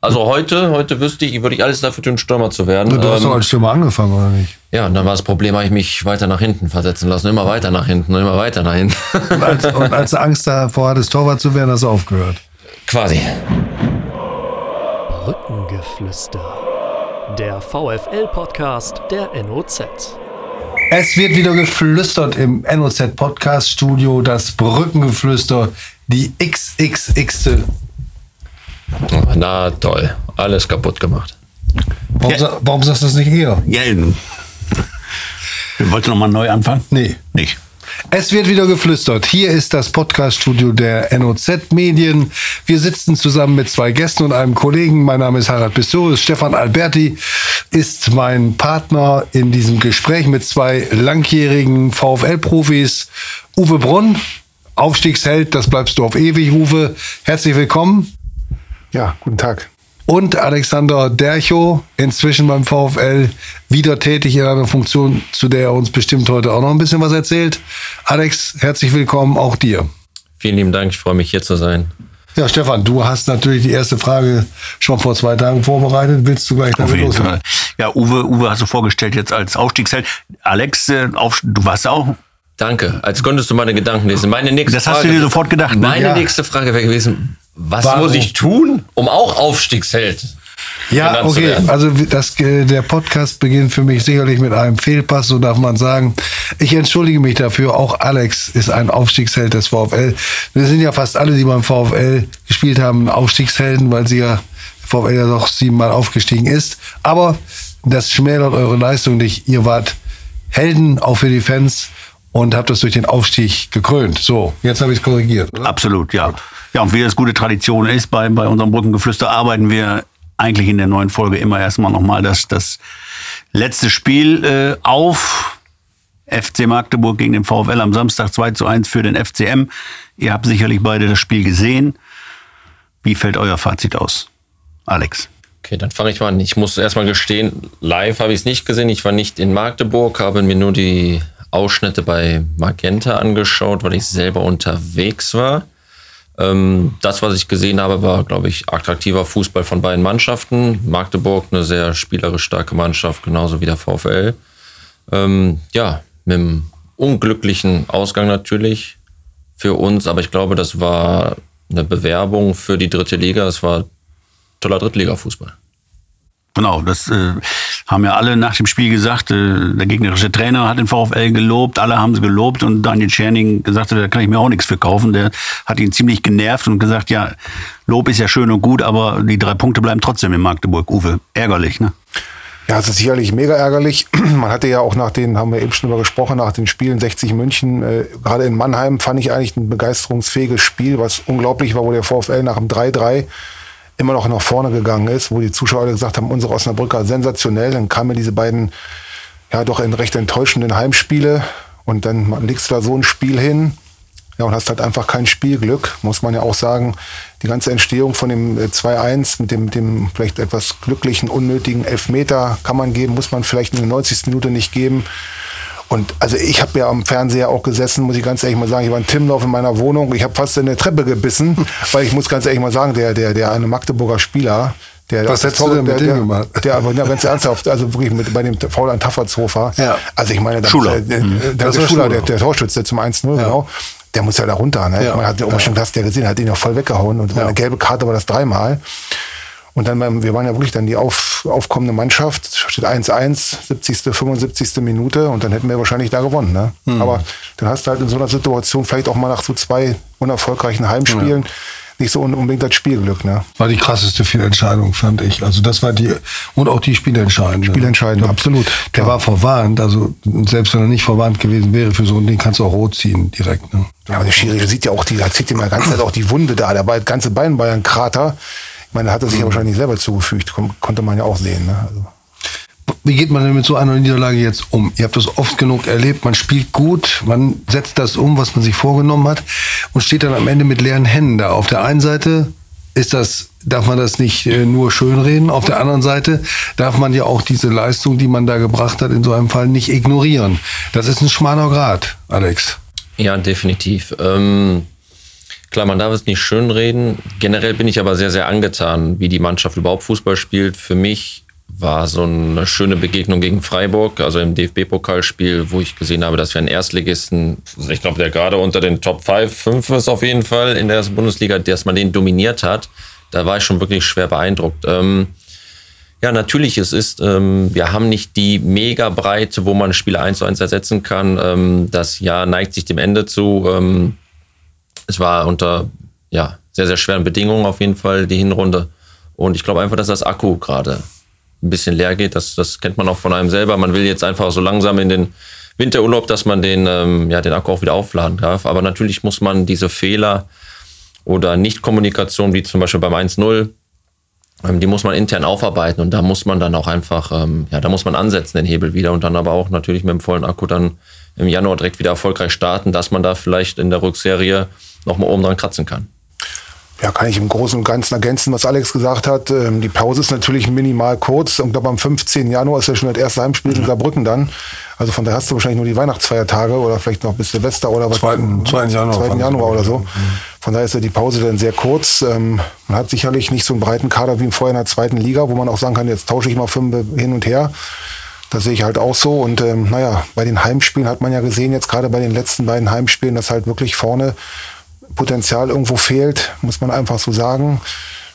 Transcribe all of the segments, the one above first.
Also heute, heute wüsste ich, würde ich alles dafür tun, Stürmer zu werden. Du hast Ähm, doch als Stürmer angefangen, oder nicht? ja, und dann war das Problem, habe ich mich weiter nach hinten versetzen lassen. Immer weiter nach hinten und immer weiter nach hinten. Und als, und als du Angst davor hattest, Torwart zu werden, hast du aufgehört. Quasi. Brückengeflüster. Der VFL-Podcast der NOZ. Es wird wieder geflüstert im NOZ-Podcast-Studio, das Brückengeflüster, die XXX. Na toll. Alles kaputt gemacht. Warum, Ja. sa- warum sagst du das nicht eher? Ja, wir wollten nochmal neu anfangen? Nee. Nicht. Es wird wieder geflüstert. Hier ist das Podcast-Studio der NOZ Medien. Wir sitzen zusammen mit zwei Gästen und einem Kollegen. Mein Name ist Harald Pistorius. Stefan Alberti ist mein Partner in diesem Gespräch mit zwei langjährigen VfL-Profis. Uwe Brunn, Aufstiegsheld, das bleibst du auf ewig, Uwe. Herzlich willkommen. Ja, guten Tag. Und Alexander Dercho, inzwischen beim VfL, wieder tätig in einer Funktion, zu der er uns bestimmt heute auch noch ein bisschen was erzählt. Alex, herzlich willkommen auch dir. Vielen lieben Dank. Ich freue mich, hier zu sein. Ja, Stefan, du hast natürlich die erste Frage schon vor zwei Tagen vorbereitet. Willst du gleich Auf damit jeden loslegen? Fall. Ja, Uwe, Uwe hast du vorgestellt jetzt als Aufstiegsheld. Alex, äh, auf, du warst auch. Danke. Als könntest du meine Gedanken lesen. Meine nächste Das hast Frage, du dir sofort gedacht, ne? Meine Ja. nächste Frage wäre gewesen, was Warum? muss ich tun, um auch Aufstiegsheld Ja, okay. Also das, äh, der Podcast beginnt für mich sicherlich mit einem Fehlpass, so darf man sagen. Ich entschuldige mich dafür. Auch Alex ist ein Aufstiegsheld des VfL. Wir sind ja fast alle, die beim VfL gespielt haben, Aufstiegshelden, weil sie ja VfL ja doch siebenmal aufgestiegen ist. Aber das schmälert eure Leistung nicht. Ihr wart Helden auch für die Fans und habt das durch den Aufstieg gekrönt. So, jetzt habe ich es korrigiert. Oder? Absolut, ja. Ja, und wie das gute Tradition ist, bei, bei unserem Brückengeflüster arbeiten wir eigentlich in der neuen Folge immer erstmal nochmal das, das letzte Spiel äh, auf. FC Magdeburg gegen den VfL am Samstag 2 zu 1 für den FCM. Ihr habt sicherlich beide das Spiel gesehen. Wie fällt euer Fazit aus? Alex. Okay, dann fange ich mal an. Ich muss erstmal gestehen, live habe ich es nicht gesehen. Ich war nicht in Magdeburg, habe mir nur die Ausschnitte bei Magenta angeschaut, weil ich selber unterwegs war. Ähm, das, was ich gesehen habe, war, glaube ich, attraktiver Fußball von beiden Mannschaften. Magdeburg eine sehr spielerisch starke Mannschaft, genauso wie der VfL. Ähm, ja, mit einem unglücklichen Ausgang natürlich für uns, aber ich glaube, das war eine Bewerbung für die dritte Liga. Es war toller Drittliga-Fußball. Genau, das äh, haben ja alle nach dem Spiel gesagt. Äh, der gegnerische Trainer hat den VfL gelobt, alle haben sie gelobt und Daniel Tscherning gesagt, da kann ich mir auch nichts für kaufen. Der hat ihn ziemlich genervt und gesagt, ja, Lob ist ja schön und gut, aber die drei Punkte bleiben trotzdem in Magdeburg. Uwe, ärgerlich, ne? Ja, es ist sicherlich mega ärgerlich. Man hatte ja auch nach den, haben wir eben schon drüber gesprochen, nach den Spielen 60 München, äh, gerade in Mannheim fand ich eigentlich ein begeisterungsfähiges Spiel, was unglaublich war, wo der VfL nach dem 3-3 immer noch nach vorne gegangen ist, wo die Zuschauer gesagt haben, unsere Osnabrücker sensationell. Dann kamen diese beiden ja doch in recht enttäuschenden Heimspiele und dann legst du da so ein Spiel hin. Ja, und hast halt einfach kein Spielglück, muss man ja auch sagen. Die ganze Entstehung von dem äh, 2-1 mit dem, mit dem vielleicht etwas glücklichen, unnötigen Elfmeter kann man geben, muss man vielleicht in der 90. Minute nicht geben. Und also ich habe ja am Fernseher auch gesessen, muss ich ganz ehrlich mal sagen, ich war in Timlauf in meiner Wohnung, ich habe fast in der Treppe gebissen, weil ich muss ganz ehrlich mal sagen, der, der, der eine Magdeburger Spieler, der Was hättest du denn mit der, dem gemacht? Der, der aber ja, ganz ernsthaft, also wirklich mit, bei dem Foul an Taffertshofer. Ja. Also ich meine, Schuler. der, Das der, war der, Schuler, Schuler. der, der Torschütze zum 1-0, genau. Der muss ja da runter. Ne? Ja. Man hat ja auch schon das der gesehen, hat ihn ja voll weggehauen und Ja. eine gelbe Karte war das dreimal. Und dann, beim- wir waren ja wirklich dann die auf, aufkommende Mannschaft, steht 1-1, 70., 75. Minute und dann hätten wir wahrscheinlich da gewonnen. Ne? Hm. Aber dann hast du halt in so einer Situation vielleicht auch mal nach so zwei unerfolgreichen Heimspielen nicht so un- unbedingt das Spielglück. Ne? War die krasseste Fehlentscheidung, fand ich. Also das war die, und auch die Spielentscheidende. Spielentscheidende, absolut. Der Ja. war verwarnt, also selbst wenn er nicht verwarnt gewesen wäre, für so ein Ding kannst du auch rot ziehen direkt. Ne? Ja, aber der Schiri sieht ja auch, die, da zieht ihm ja ganze Zeit auch die Wunde da. Der bei- ganze Bein war ja ein Krater. Ich meine, da hat er sich ja wahrscheinlich selber zugefügt. Kon konnte man ja auch sehen. Ne? Also. Wie geht man denn mit so einer Niederlage jetzt um? Ihr habt das oft genug erlebt, man spielt gut, man setzt das um, was man sich vorgenommen hat und steht dann am Ende mit leeren Händen da. Auf der einen Seite ist das, darf man das nicht äh, nur schönreden, auf der anderen Seite darf man ja auch diese Leistung, die man da gebracht hat, in so einem Fall nicht ignorieren. Das ist ein schmaler Grad, Alex. Ja, definitiv. Ähm, Klar, man darf es nicht schönreden. Generell bin ich aber sehr, sehr angetan, wie die Mannschaft überhaupt Fußball spielt. Für mich war so eine schöne Begegnung gegen Freiburg, also im DFB-Pokalspiel, wo ich gesehen habe, dass wir einen Erstligisten, ich glaube, der gerade unter den Top 5, 5 ist auf jeden Fall in der ersten Bundesliga, dass man den dominiert hat. Da war ich schon wirklich schwer beeindruckt. Ähm, ja, natürlich, es ist, ähm, wir haben nicht die Mega-Breite, wo man Spieler eins zu eins ersetzen kann. Ähm, das Jahr neigt sich dem Ende zu. Es war unter ja, sehr, sehr schweren Bedingungen auf jeden Fall die Hinrunde. Und ich glaube einfach, dass das Akku gerade ein bisschen leer geht. Das, das kennt man auch von einem selber. Man will jetzt einfach so langsam in den Winterurlaub, dass man den, ähm, ja, den Akku auch wieder aufladen darf. Aber natürlich muss man diese Fehler oder Nichtkommunikation, wie zum Beispiel beim 1-0, ähm, die muss man intern aufarbeiten und da muss man dann auch einfach, ähm, ja, da muss man ansetzen, den Hebel wieder und dann aber auch natürlich mit dem vollen Akku dann im Januar direkt wieder erfolgreich starten, dass man da vielleicht in der Rückserie nochmal oben dran kratzen kann. Ja, kann ich im Großen und Ganzen ergänzen, was Alex gesagt hat. Ähm, die Pause ist natürlich minimal kurz. Und glaube, am 15. Januar ist ja schon das erste Heimspiel in Saarbrücken dann. Also von daher hast du wahrscheinlich nur die Weihnachtsfeiertage oder vielleicht noch bis Silvester oder was. 2. 2. Januar. 2. Januar oder so. Von daher ist ja die Pause dann sehr kurz. Ähm, man hat sicherlich nicht so einen breiten Kader wie vorher in der zweiten Liga, wo man auch sagen kann, jetzt tausche ich mal fünf hin und her. Das sehe ich halt auch so. Und ähm, naja, bei den Heimspielen hat man ja gesehen, jetzt gerade bei den letzten beiden Heimspielen, dass halt wirklich vorne Potenzial irgendwo fehlt, muss man einfach so sagen,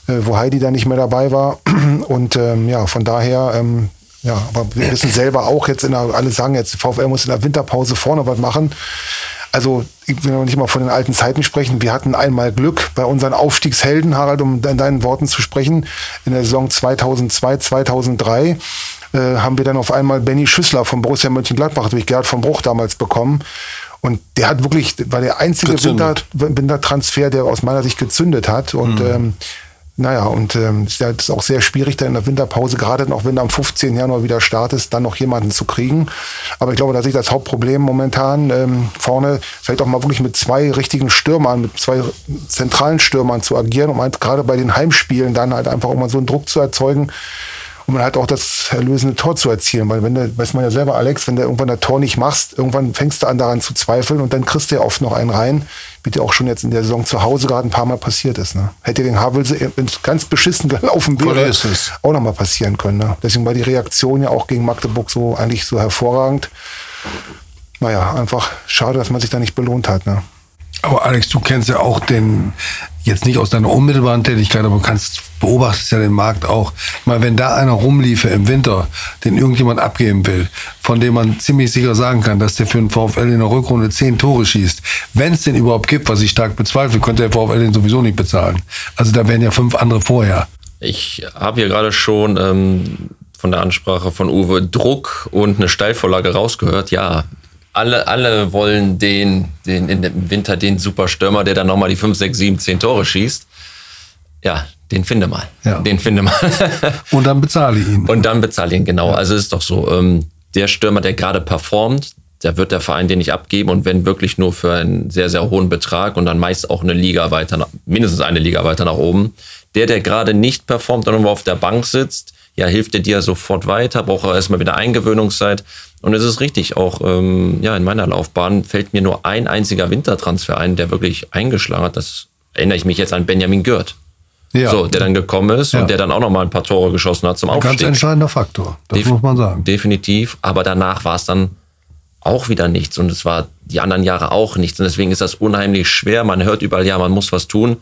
äh, wo Heidi da nicht mehr dabei war. Und ähm, ja, von daher, ähm, ja, aber wir wissen selber auch jetzt in der, alle sagen jetzt, VfL muss in der Winterpause vorne was machen. Also ich will noch nicht mal von den alten Zeiten sprechen. Wir hatten einmal Glück bei unseren Aufstiegshelden, Harald, um in deinen Worten zu sprechen. In der Saison 2002, 2003 äh, haben wir dann auf einmal Benny Schüssler von Borussia Mönchengladbach durch Gerhard von Bruch damals bekommen. Und der hat wirklich, war der einzige Winter, Wintertransfer, der aus meiner Sicht gezündet hat. Und mhm. ähm, naja, und ähm, es ist auch sehr schwierig, da in der Winterpause, gerade noch wenn du am 15. Januar wieder startest, dann noch jemanden zu kriegen. Aber ich glaube, da sehe ich das Hauptproblem momentan ähm, vorne, vielleicht auch mal wirklich mit zwei richtigen Stürmern, mit zwei zentralen Stürmern zu agieren, um halt gerade bei den Heimspielen dann halt einfach auch mal so einen Druck zu erzeugen, um halt auch das erlösende Tor zu erzielen. Weil wenn du, weiß man ja selber, Alex, wenn du irgendwann das Tor nicht machst, irgendwann fängst du an daran zu zweifeln und dann kriegst du ja oft noch einen rein, wie dir auch schon jetzt in der Saison zu Hause gerade ein paar Mal passiert ist. Ne? Hätte den Havelse, es ganz beschissen gelaufen wäre, auch noch mal passieren können. Ne? Deswegen war die Reaktion ja auch gegen Magdeburg so eigentlich so hervorragend. Naja, einfach schade, dass man sich da nicht belohnt hat. Ne? Aber Alex, du kennst ja auch den, jetzt nicht aus deiner unmittelbaren Tätigkeit, aber du kannst, beobachtest ja den Markt auch. Mal, wenn da einer rumliefe im Winter, den irgendjemand abgeben will, von dem man ziemlich sicher sagen kann, dass der für den VfL in der Rückrunde zehn Tore schießt, wenn es den überhaupt gibt, was ich stark bezweifle, könnte der VfL den sowieso nicht bezahlen. Also da wären ja fünf andere vorher. Ich habe hier gerade schon ähm, von der Ansprache von Uwe Druck und eine Steilvorlage rausgehört. Ja, alle, alle wollen den, den in dem Winter den Superstürmer, der dann nochmal die 5, 6, 7, 10 Tore schießt. Ja, den finde mal. Ja. Den finde mal. Und dann bezahle ich ihn. Und dann bezahle ich ihn, genau. Ja. Also es ist doch so, ähm, der Stürmer, der gerade performt, der wird der Verein den nicht abgeben und wenn wirklich nur für einen sehr, sehr hohen Betrag und dann meist auch eine Liga weiter, mindestens eine Liga weiter nach oben. Der, der gerade nicht performt und irgendwo auf der Bank sitzt, ja, hilft der dir sofort weiter, braucht er erstmal wieder Eingewöhnungszeit. Und es ist richtig, auch ähm, ja, in meiner Laufbahn fällt mir nur ein einziger Wintertransfer ein, der wirklich eingeschlagen hat. Das erinnere ich mich jetzt an Benjamin Gürt. Ja. So, der dann gekommen ist ja. und der dann auch noch mal ein paar Tore geschossen hat zum Aufstieg. Ein ganz entscheidender Faktor, das Def muss man sagen. Definitiv, aber danach war es dann auch wieder nichts und es war die anderen Jahre auch nichts und deswegen ist das unheimlich schwer. Man hört überall, ja, man muss was tun,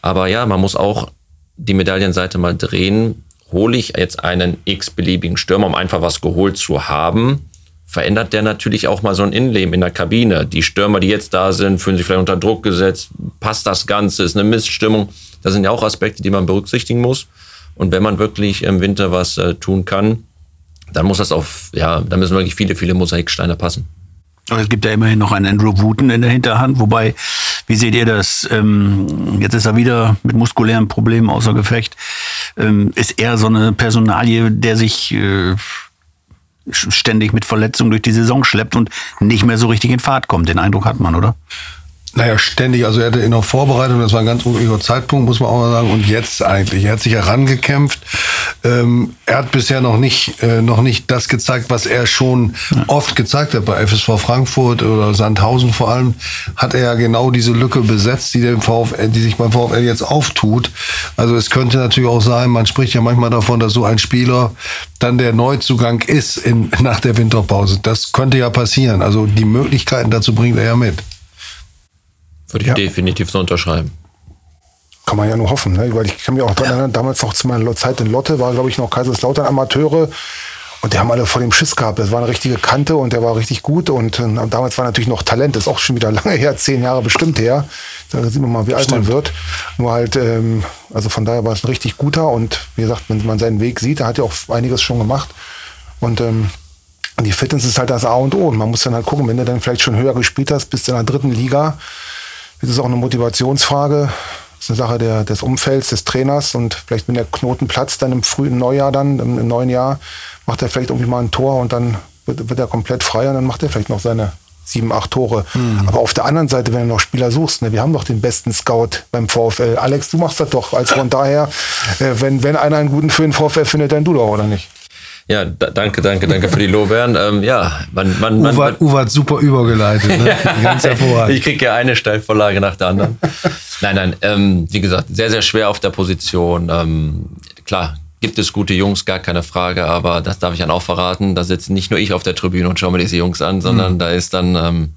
aber ja, man muss auch die Medaillenseite mal drehen hole ich jetzt einen x-beliebigen Stürmer, um einfach was geholt zu haben, verändert der natürlich auch mal so ein Innenleben in der Kabine. Die Stürmer, die jetzt da sind, fühlen sich vielleicht unter Druck gesetzt. Passt das Ganze? Ist eine Missstimmung? Das sind ja auch Aspekte, die man berücksichtigen muss. Und wenn man wirklich im Winter was äh, tun kann, dann muss das auf, ja, da müssen wirklich viele, viele Mosaiksteine passen. Aber es gibt ja immerhin noch einen Andrew Wooten in der Hinterhand, wobei, wie seht ihr das? Ähm, jetzt ist er wieder mit muskulären Problemen außer Gefecht. Ähm, ist er so eine Personalie, der sich äh, ständig mit Verletzungen durch die Saison schleppt und nicht mehr so richtig in Fahrt kommt. Den Eindruck hat man, oder? Naja, ständig. Also er hatte in der Vorbereitung, das war ein ganz unruhiger Zeitpunkt, muss man auch mal sagen. Und jetzt eigentlich. Er hat sich herangekämpft. ähm, er hat bisher noch nicht, äh, noch nicht das gezeigt, was er schon ja. oft gezeigt hat bei FSV Frankfurt oder Sandhausen vor allem, hat er ja genau diese Lücke besetzt, die, dem VfL, die sich beim VfL jetzt auftut. Also es könnte natürlich auch sein, man spricht ja manchmal davon, dass so ein Spieler dann der Neuzugang ist in, nach der Winterpause. Das könnte ja passieren. Also die Möglichkeiten dazu bringt er ja mit. Würde ich ja. definitiv so unterschreiben. Kann man ja nur hoffen, ne? weil ich kann mich auch daran erinnern, damals noch zu meiner Zeit in Lotte war, glaube ich, noch Kaiserslautern Amateure. Und die haben alle vor dem Schiss gehabt. Das war eine richtige Kante und der war richtig gut. Und, äh, damals war natürlich noch Talent. Das ist auch schon wieder lange her, zehn Jahre bestimmt her. Da sieht man mal, wie alt man wird. Nur halt, ähm, also von daher war es ein richtig guter. Und wie gesagt, wenn man seinen Weg sieht, er hat ja auch einiges schon gemacht. Und ähm, die Fitness ist halt das A und O. Und man muss dann halt gucken, wenn du dann vielleicht schon höher gespielt hast, bist in der dritten Liga, ist es auch eine Motivationsfrage ist eine Sache der, des Umfelds, des Trainers und vielleicht, wenn der Knoten platzt, dann im frühen Neujahr dann, im, im neuen Jahr, macht er vielleicht irgendwie mal ein Tor und dann wird, wird er komplett frei und dann macht er vielleicht noch seine sieben, acht Tore. Mhm. Aber auf der anderen Seite, wenn du noch Spieler suchst, ne, wir haben doch den besten Scout beim VfL. Alex, du machst das doch. Also von daher, äh, wenn, wenn einer einen guten für den VfL findet, dann du doch, oder nicht? Ja, danke, danke, danke für die Lobern. Ähm, ja, man, man, man, Uwe, Uwe hat super übergeleitet. Ne? Ganz hervorragend. ich kriege ja eine Steilvorlage nach der anderen. nein, nein, ähm, wie gesagt, sehr, sehr schwer auf der Position. Ähm, klar, gibt es gute Jungs, gar keine Frage, aber das darf ich dann auch verraten. Da sitze nicht nur ich auf der Tribüne und schaue mir diese Jungs an, sondern mhm. da ist dann ähm,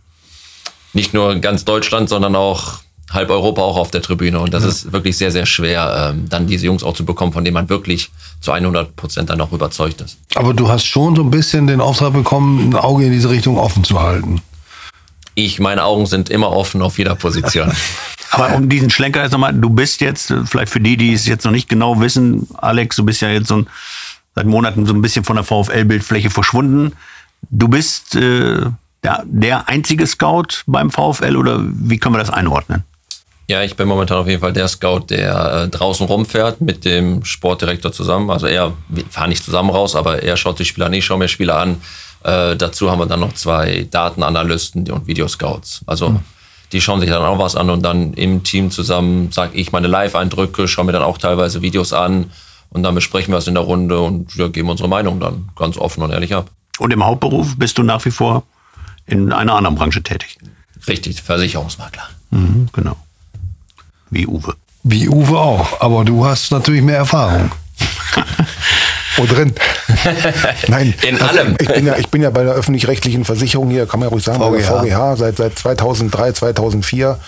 nicht nur ganz Deutschland, sondern auch halb Europa auch auf der Tribüne. Und das ja. ist wirklich sehr, sehr schwer, ähm, dann diese Jungs auch zu bekommen, von denen man wirklich zu 100 Prozent dann auch überzeugt ist. Aber du hast schon so ein bisschen den Auftrag bekommen, ein Auge in diese Richtung offen zu halten. Ich, meine Augen sind immer offen auf jeder Position. Aber um diesen Schlenker jetzt nochmal, du bist jetzt, vielleicht für die, die es jetzt noch nicht genau wissen, Alex, du bist ja jetzt so ein, seit Monaten so ein bisschen von der VfL-Bildfläche verschwunden. Du bist äh, der, der einzige Scout beim VfL oder wie können wir das einordnen? Ja, ich bin momentan auf jeden Fall der Scout, der äh, draußen rumfährt mit dem Sportdirektor zusammen. Also er, wir fahren nicht zusammen raus, aber er schaut die Spieler an, ich schaue mir Spieler an. Äh, dazu haben wir dann noch zwei Datenanalysten und Videoscouts. Also mhm. die schauen sich dann auch was an und dann im Team zusammen sage ich meine Live-Eindrücke, schaue mir dann auch teilweise Videos an und dann besprechen wir es in der Runde und ja, geben unsere Meinung dann ganz offen und ehrlich ab. Und im Hauptberuf bist du nach wie vor in einer anderen Branche tätig? Richtig, Versicherungsmakler. Mhm, genau. Wie Uwe. Wie Uwe auch, aber du hast natürlich mehr Erfahrung. Wo drin? Nein. In also allem. Ich bin, ja, ich bin ja bei der öffentlich-rechtlichen Versicherung hier, kann man ja ruhig sagen, VGH. bei der VGH seit, seit 2003, 2004.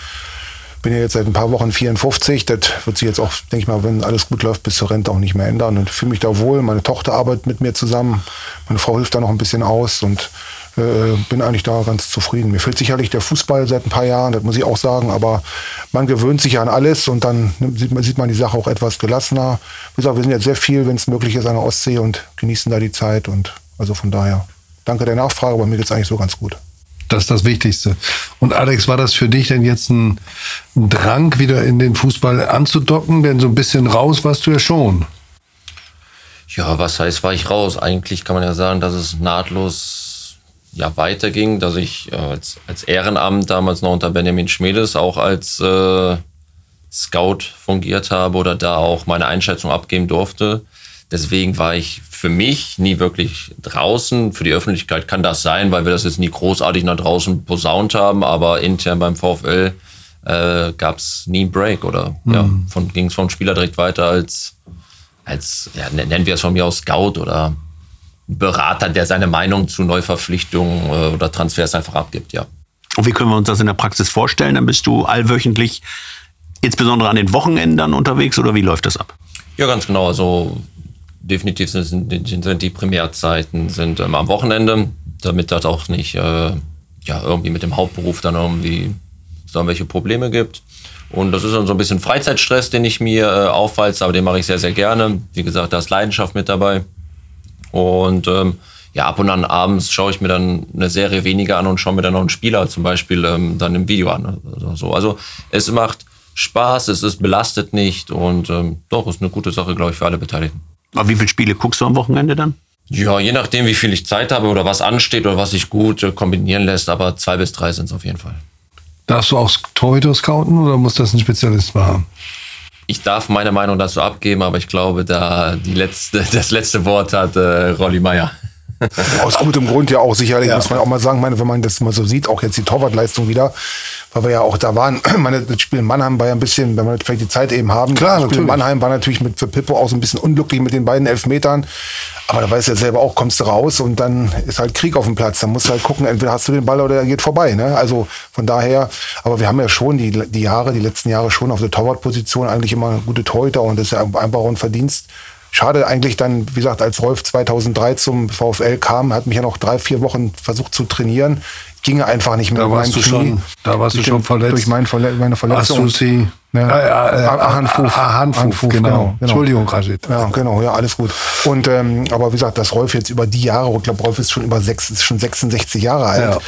Bin ja jetzt seit ein paar Wochen 54. Das wird sich jetzt auch, denke ich mal, wenn alles gut läuft, bis zur Rente auch nicht mehr ändern. Und fühle mich da wohl. Meine Tochter arbeitet mit mir zusammen. Meine Frau hilft da noch ein bisschen aus und äh, bin eigentlich da ganz zufrieden. Mir fehlt sicherlich der Fußball seit ein paar Jahren, das muss ich auch sagen, aber man gewöhnt sich an alles und dann sieht man, sieht man die Sache auch etwas gelassener. Wie gesagt, wir sind jetzt sehr viel, wenn es möglich ist, an der Ostsee und genießen da die Zeit und also von daher danke der Nachfrage, aber mir geht es eigentlich so ganz gut. Das ist das Wichtigste. Und Alex, war das für dich denn jetzt ein, ein Drang, wieder in den Fußball anzudocken? Denn so ein bisschen raus warst du ja schon. Ja, was heißt, war ich raus? Eigentlich kann man ja sagen, dass es nahtlos ja, weiterging, dass ich äh, als, als Ehrenamt damals noch unter Benjamin Schmedes auch als äh, Scout fungiert habe oder da auch meine Einschätzung abgeben durfte. Deswegen war ich für mich nie wirklich draußen. Für die Öffentlichkeit kann das sein, weil wir das jetzt nie großartig nach draußen posaunt haben, aber intern beim VfL äh, gab es nie einen Break oder mhm. ja, ging es vom Spieler direkt weiter als, als ja, nennen wir es von mir aus Scout oder Berater, der seine Meinung zu Neuverpflichtungen äh, oder Transfers einfach abgibt, ja. Und wie können wir uns das in der Praxis vorstellen? Dann bist du allwöchentlich, insbesondere an den Wochenenden unterwegs oder wie läuft das ab? Ja, ganz genau. Also definitiv sind, sind die Primärzeiten sind ähm, am Wochenende, damit das auch nicht äh, ja, irgendwie mit dem Hauptberuf dann irgendwie so irgendwelche Probleme gibt. Und das ist dann so ein bisschen Freizeitstress, den ich mir äh, aufwalze, aber den mache ich sehr, sehr gerne. Wie gesagt, da ist Leidenschaft mit dabei. Und ähm, ja, ab und an abends schaue ich mir dann eine Serie weniger an und schaue mir dann noch einen Spieler zum Beispiel ähm, dann im Video an. Oder so. Also es macht Spaß, es ist belastet nicht und ähm, doch, ist eine gute Sache, glaube ich, für alle Beteiligten. Aber wie viele Spiele guckst du am Wochenende dann? Ja, je nachdem, wie viel ich Zeit habe oder was ansteht oder was sich gut äh, kombinieren lässt, aber zwei bis drei sind es auf jeden Fall. Darfst du auch Torhüter scouten oder muss das ein Spezialist machen? Ich darf meine Meinung dazu abgeben, aber ich glaube, da die letzte, das letzte Wort hat äh, Rolli Meier. Aus gutem Grund ja auch sicherlich, ja. muss man auch mal sagen, meine, wenn man das mal so sieht, auch jetzt die Torwartleistung wieder, weil wir ja auch da waren, meine, das Spiel in Mannheim war ja ein bisschen, wenn wir vielleicht die Zeit eben haben, Klar, das Spiel natürlich. in Mannheim war natürlich mit für Pippo auch so ein bisschen unglücklich mit den beiden Elfmetern, aber da weißt du ja selber auch, kommst du raus und dann ist halt Krieg auf dem Platz, dann musst du halt gucken, entweder hast du den Ball oder er geht vorbei, ne? also von daher, aber wir haben ja schon die, die Jahre, die letzten Jahre schon auf der Torwartposition eigentlich immer gute Torhüter und das ist ja einfach ein Verdienst, Schade eigentlich dann, wie gesagt, als Rolf 2003 zum VfL kam, hat mich ja noch drei, vier Wochen versucht zu trainieren. Ginge einfach nicht mehr. Da warst du Knie. schon, da warst du schon verletzt. Durch mein Verle meine Verletzung. Asusi. Ja. Äh, äh, äh, Ah, Handfuß. ah, Handfuß, Handfuß, genau. genau. Entschuldigung, Rashid. Ja, genau, ja, alles gut. Und ähm, aber wie gesagt, dass Rolf jetzt über die Jahre, ich glaube, Rolf ist schon über sechs, ist schon 66 Jahre alt Ja.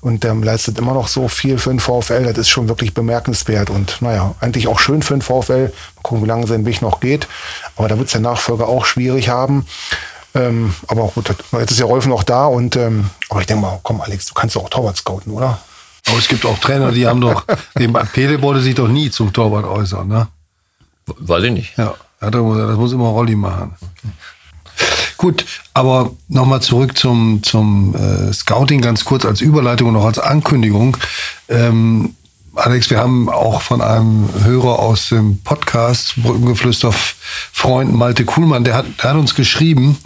und ähm, leistet immer noch so viel für den VfL. Das ist schon wirklich bemerkenswert und naja, eigentlich auch schön für den VfL. Mal gucken, wie lange sein Weg noch geht. Aber da wird es der Nachfolger auch schwierig haben. Ähm, aber gut, jetzt ist ja Rolf noch da und ähm, aber ich denke mal, komm Alex, du kannst doch auch Torwart scouten, oder? Aber es gibt auch Trainer, die haben doch, dem Pele wollte sich doch nie zum Torwart äußern, ne? Weiß ich nicht. Ja, das muss immer Rolli machen. Gut, aber nochmal zurück zum, zum äh, Scouting, ganz kurz als Überleitung und auch als Ankündigung. Ähm, Alex, wir haben auch von einem Hörer aus dem Podcast Brückengeflüster Freund Malte Kuhlmann, der hat, der hat uns geschrieben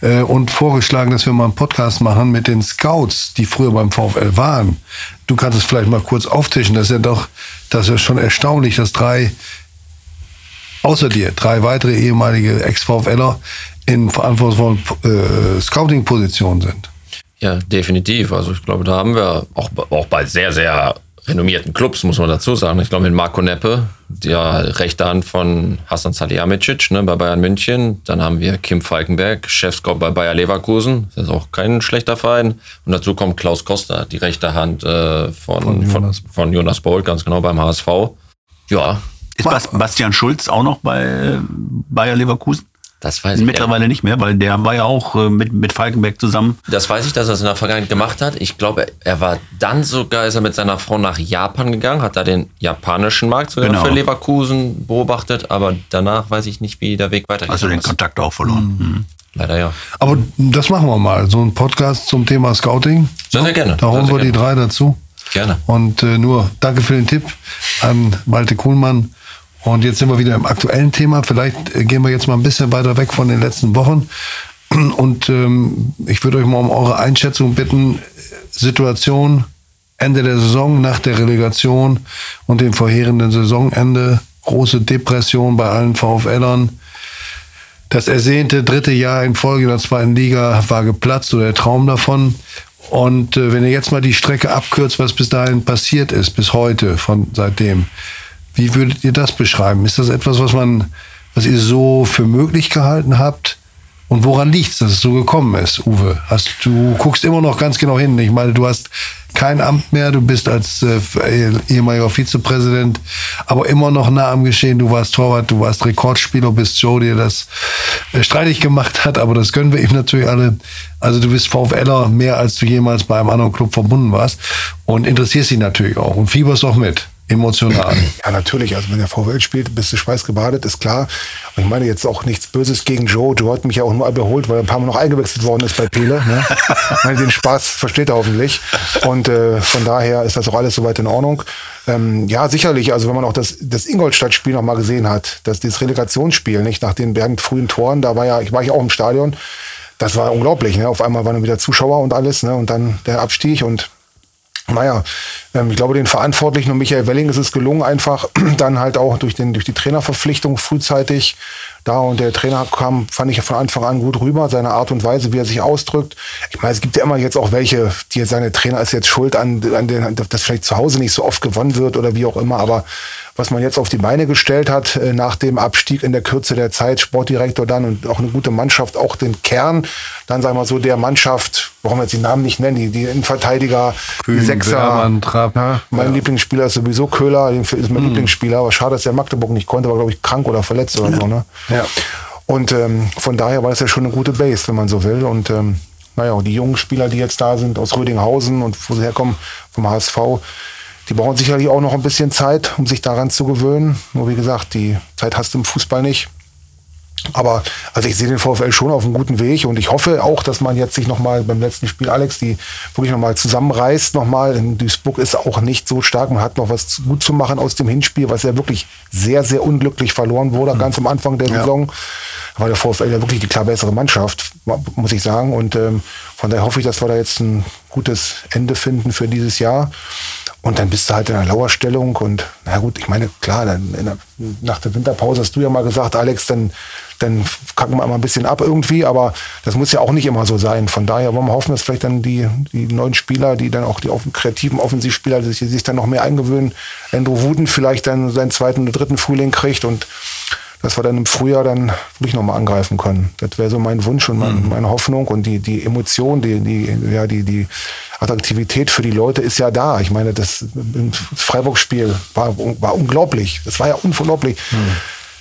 äh, und vorgeschlagen, dass wir mal einen Podcast machen mit den Scouts, die früher beim VfL waren. Du kannst es vielleicht mal kurz auftischen. Das ist ja doch, das ist ja schon erstaunlich, dass drei außer dir drei weitere ehemalige Ex-VfLer in verantwortungsvollen äh, Scouting-Positionen sind. Ja, definitiv. Also ich glaube, da haben wir auch, auch bei sehr, sehr renommierten Clubs, muss man dazu sagen. Ich glaube, mit Marco Neppe, der rechte Hand von Hasan Salihamidzic ne, bei Bayern München. Dann haben wir Kim Falkenberg, Chefscout bei Bayer Leverkusen. Das ist auch kein schlechter Verein. Und dazu kommt Klaus Costa, die rechte Hand äh, von, Von von, Jonas. von, Jonas Bolt, ganz genau beim HSV. Ja, Ist Bas Bastian Schulz auch noch bei äh, Bayer Leverkusen? Das weiß ich. Mittlerweile nicht mehr, weil der war ja auch äh, mit, mit Falkenberg zusammen. Das weiß ich, dass er es in der Vergangenheit gemacht hat. Ich glaube, er war dann sogar, ist er mit seiner Frau nach Japan gegangen, hat da den japanischen Markt sogar Genau. für Leverkusen beobachtet, aber danach weiß ich nicht, wie der Weg weitergeht. Hast du den Kontakt auch verloren? Mhm. Leider ja. Aber das machen wir mal. So ein Podcast zum Thema Scouting. Sehr, sehr gerne. Da holen sehr wir die gerne. drei dazu. Gerne. Und äh, nur danke für den Tipp an Malte Kuhlmann. Und jetzt sind wir wieder im aktuellen Thema. Vielleicht äh, gehen wir jetzt mal ein bisschen weiter weg von den letzten Wochen. Und ähm, ich würde euch mal um eure Einschätzung bitten. Situation Ende der Saison, nach der Relegation und dem vorherenden Saisonende. Große Depression bei allen VfLern. Das ersehnte dritte Jahr in Folge in der zweiten Liga war geplatzt oder der Traum davon. Und äh, wenn ihr jetzt mal die Strecke abkürzt, was bis dahin passiert ist, bis heute, von seitdem, wie würdet ihr das beschreiben? Ist das etwas, was man, was ihr so für möglich gehalten habt? Und woran liegt es, dass es so gekommen ist, Uwe? Hast, du guckst immer noch ganz genau hin. Ich meine, du hast kein Amt mehr, du bist als äh, ehemaliger Vizepräsident, aber immer noch nah am Geschehen. Du warst Torwart, du warst Rekordspieler, bis Joe dir das äh, streitig gemacht hat, aber das gönnen wir ihm natürlich alle. Also du bist VfLer mehr, als du jemals bei einem anderen Club verbunden warst und interessierst dich natürlich auch und fieberst auch mit, emotional. Ja, natürlich. Also wenn der VfL spielt, bist du schweißgebadet, ist klar. Und ich meine jetzt auch nichts Böses gegen Joe. Joe hat mich ja auch nur überholt, weil er ein paar Mal noch eingewechselt worden ist bei Pele. Ne? Ich meine, den Spaß versteht er hoffentlich. Und äh, von daher ist das auch alles soweit in Ordnung. Ähm, ja, sicherlich. Also wenn man auch das, das Ingolstadt-Spiel noch mal gesehen hat, das, dieses Relegationsspiel, nicht nach den beiden frühen Toren, da war ja, ich war ja auch im Stadion. Das war unglaublich. Ne? Auf einmal waren wieder Zuschauer und alles. Ne? Und dann der Abstieg und naja, ähm, ich glaube, den Verantwortlichen und Michael Welling ist es gelungen, einfach dann halt auch durch, den, durch die Trainerverpflichtung frühzeitig da und der Trainer kam, fand ich von Anfang an gut rüber, seine Art und Weise, wie er sich ausdrückt. Ich meine, es gibt ja immer jetzt auch welche, die jetzt seine Trainer ist jetzt schuld an, an den, dass vielleicht zu Hause nicht so oft gewonnen wird oder wie auch immer, aber was man jetzt auf die Beine gestellt hat äh, nach dem Abstieg in der Kürze der Zeit, Sportdirektor dann und auch eine gute Mannschaft, auch den Kern, dann sagen wir so der Mannschaft, warum wir jetzt die Namen nicht nennen, die, die Innenverteidiger, Kühn, die Sechser, ja, mein Lieblingsspieler ist sowieso Köhler, ist mein Lieblingsspieler, aber schade, dass der Magdeburg nicht konnte, war glaube ich krank oder verletzt oder so, ne? Ja. Und ähm, von daher war das ja schon eine gute Base, wenn man so will. Und ähm, naja, die jungen Spieler, die jetzt da sind aus Rödinghausen und wo sie herkommen, vom HSV, Die brauchen sicherlich auch noch ein bisschen Zeit, um sich daran zu gewöhnen. Nur wie gesagt, die Zeit hast du im Fußball nicht. Aber also ich sehe den VfL schon auf einem guten Weg und ich hoffe auch, dass man jetzt sich nochmal beim letzten Spiel, Alex, die wirklich nochmal zusammenreißt nochmal. In Duisburg ist auch nicht so stark. Man hat noch was gut zu machen aus dem Hinspiel, was ja wirklich sehr, sehr unglücklich verloren wurde, mhm. ganz am Anfang der ja. Saison. Da war der VfL ja wirklich die klar bessere Mannschaft, muss ich sagen. Und ähm, von daher hoffe ich, dass wir da jetzt ein gutes Ende finden für dieses Jahr. Und dann bist du halt in einer Lauerstellung und na gut, ich meine, klar, dann der, nach der Winterpause hast du ja mal gesagt, Alex, dann dann kacken wir mal ein bisschen ab irgendwie, aber das muss ja auch nicht immer so sein. Von daher wollen wir hoffen, dass vielleicht dann die, die neuen Spieler, die dann auch die kreativen Offensivspieler, die sich, dann noch mehr eingewöhnen, Andrew Wooden vielleicht dann seinen zweiten oder dritten Frühling kriegt und dass wir dann im Frühjahr dann wirklich nochmal angreifen können. Das wäre so mein Wunsch und mein, mhm. meine Hoffnung und die, die Emotion, die, die, ja, die, die Attraktivität für die Leute ist ja da. Ich meine, das Freiburg-Spiel war, war unglaublich. Das war ja unglaublich. Mhm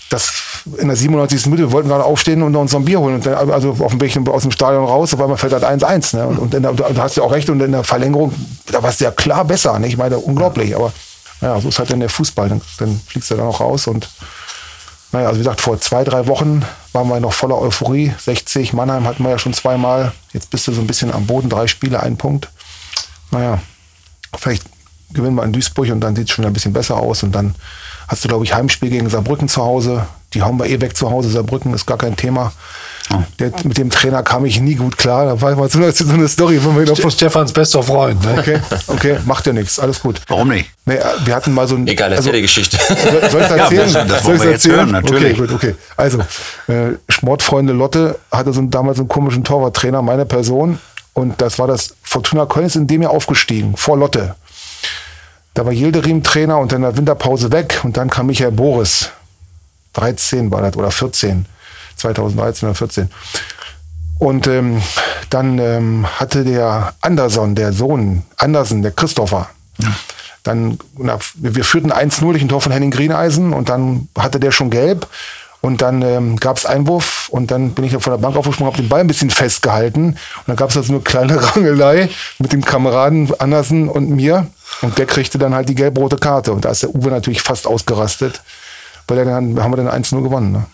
das in der 97. Minute, wir wollten gerade aufstehen und uns ein Bier holen. Und dann, also auf dem Weg aus dem Stadion raus, auf einmal fällt halt 1-1. Ne? Und, und der, du hast ja auch recht, und in der Verlängerung, da war es ja klar besser. Ne? Ich meine, unglaublich. Aber naja, so ist halt dann der Fußball. Dann, dann fliegst du dann auch raus. Und naja, also wie gesagt, vor zwei, drei Wochen waren wir noch voller Euphorie. 60, Mannheim hatten wir ja schon zweimal. Jetzt bist du so ein bisschen am Boden, drei Spiele, ein Punkt. Naja, vielleicht gewinnen wir in Duisburg und dann sieht es schon ein bisschen besser aus. Und dann hast du, glaube ich, Heimspiel gegen Saarbrücken zu Hause. Die hauen wir eh weg zu Hause. Saarbrücken ist gar kein Thema. Oh. Der, mit dem Trainer kam ich nie gut klar. Da war mal so eine, so eine Story. Von mir Ste Stefans bester Freund. Ne? Okay, okay, macht ja nichts. Alles gut. Warum nicht? Nee, wir hatten mal so ein. Egal, erzähl also, die Geschichte. Soll ich erzählen? Ja, das soll ich erzählen? Hören, natürlich. Okay, gut, okay. Also, äh, Sportfreunde Lotte hatte so damals einen komischen Torwarttrainer, meine Person. Und das war das Fortuna Köln ist in dem Jahr aufgestiegen, vor Lotte. Da war Yildirim Trainer und in der Winterpause weg und dann kam Michael Boris. 13 war das oder 14. 2013 oder 14. Und ähm, dann ähm, hatte der Anderson, der Sohn, Andersen, der Christopher, ja. dann, na, wir führten 1-0 durch ein Tor von Henning Grieneisen und dann hatte der schon gelb und dann ähm, gab es Einwurf und dann bin ich von der Bank aufgesprungen, habe den Ball ein bisschen festgehalten. Und dann gab es also eine kleine Rangelei mit dem Kameraden Andersen und mir. Und der kriegte dann halt die gelb-rote Karte. Und da ist der Uwe natürlich fast ausgerastet, weil dann haben wir dann 1-0 gewonnen. Ne?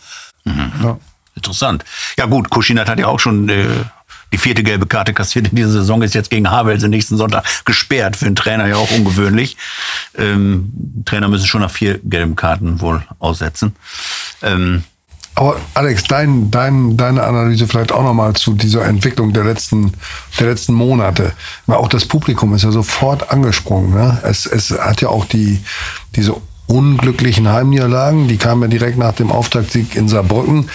Mhm. Ja. Interessant. Ja gut, Kuschinat hat ja auch schon äh, die vierte gelbe Karte kassiert in dieser Saison, ist jetzt gegen Havels nächsten Sonntag gesperrt. Für einen Trainer ja auch ungewöhnlich. Ähm, Trainer müssen schon nach vier gelben Karten wohl aussetzen. Ähm, aber Alex, dein, dein, deine Analyse vielleicht auch nochmal zu dieser Entwicklung der letzten, der letzten Monate. Weil auch das Publikum ist ja sofort angesprungen. Ne? Es, es hat ja auch die, diese unglücklichen Heimniederlagen, die kamen ja direkt nach dem Auftaktsieg in Saarbrücken,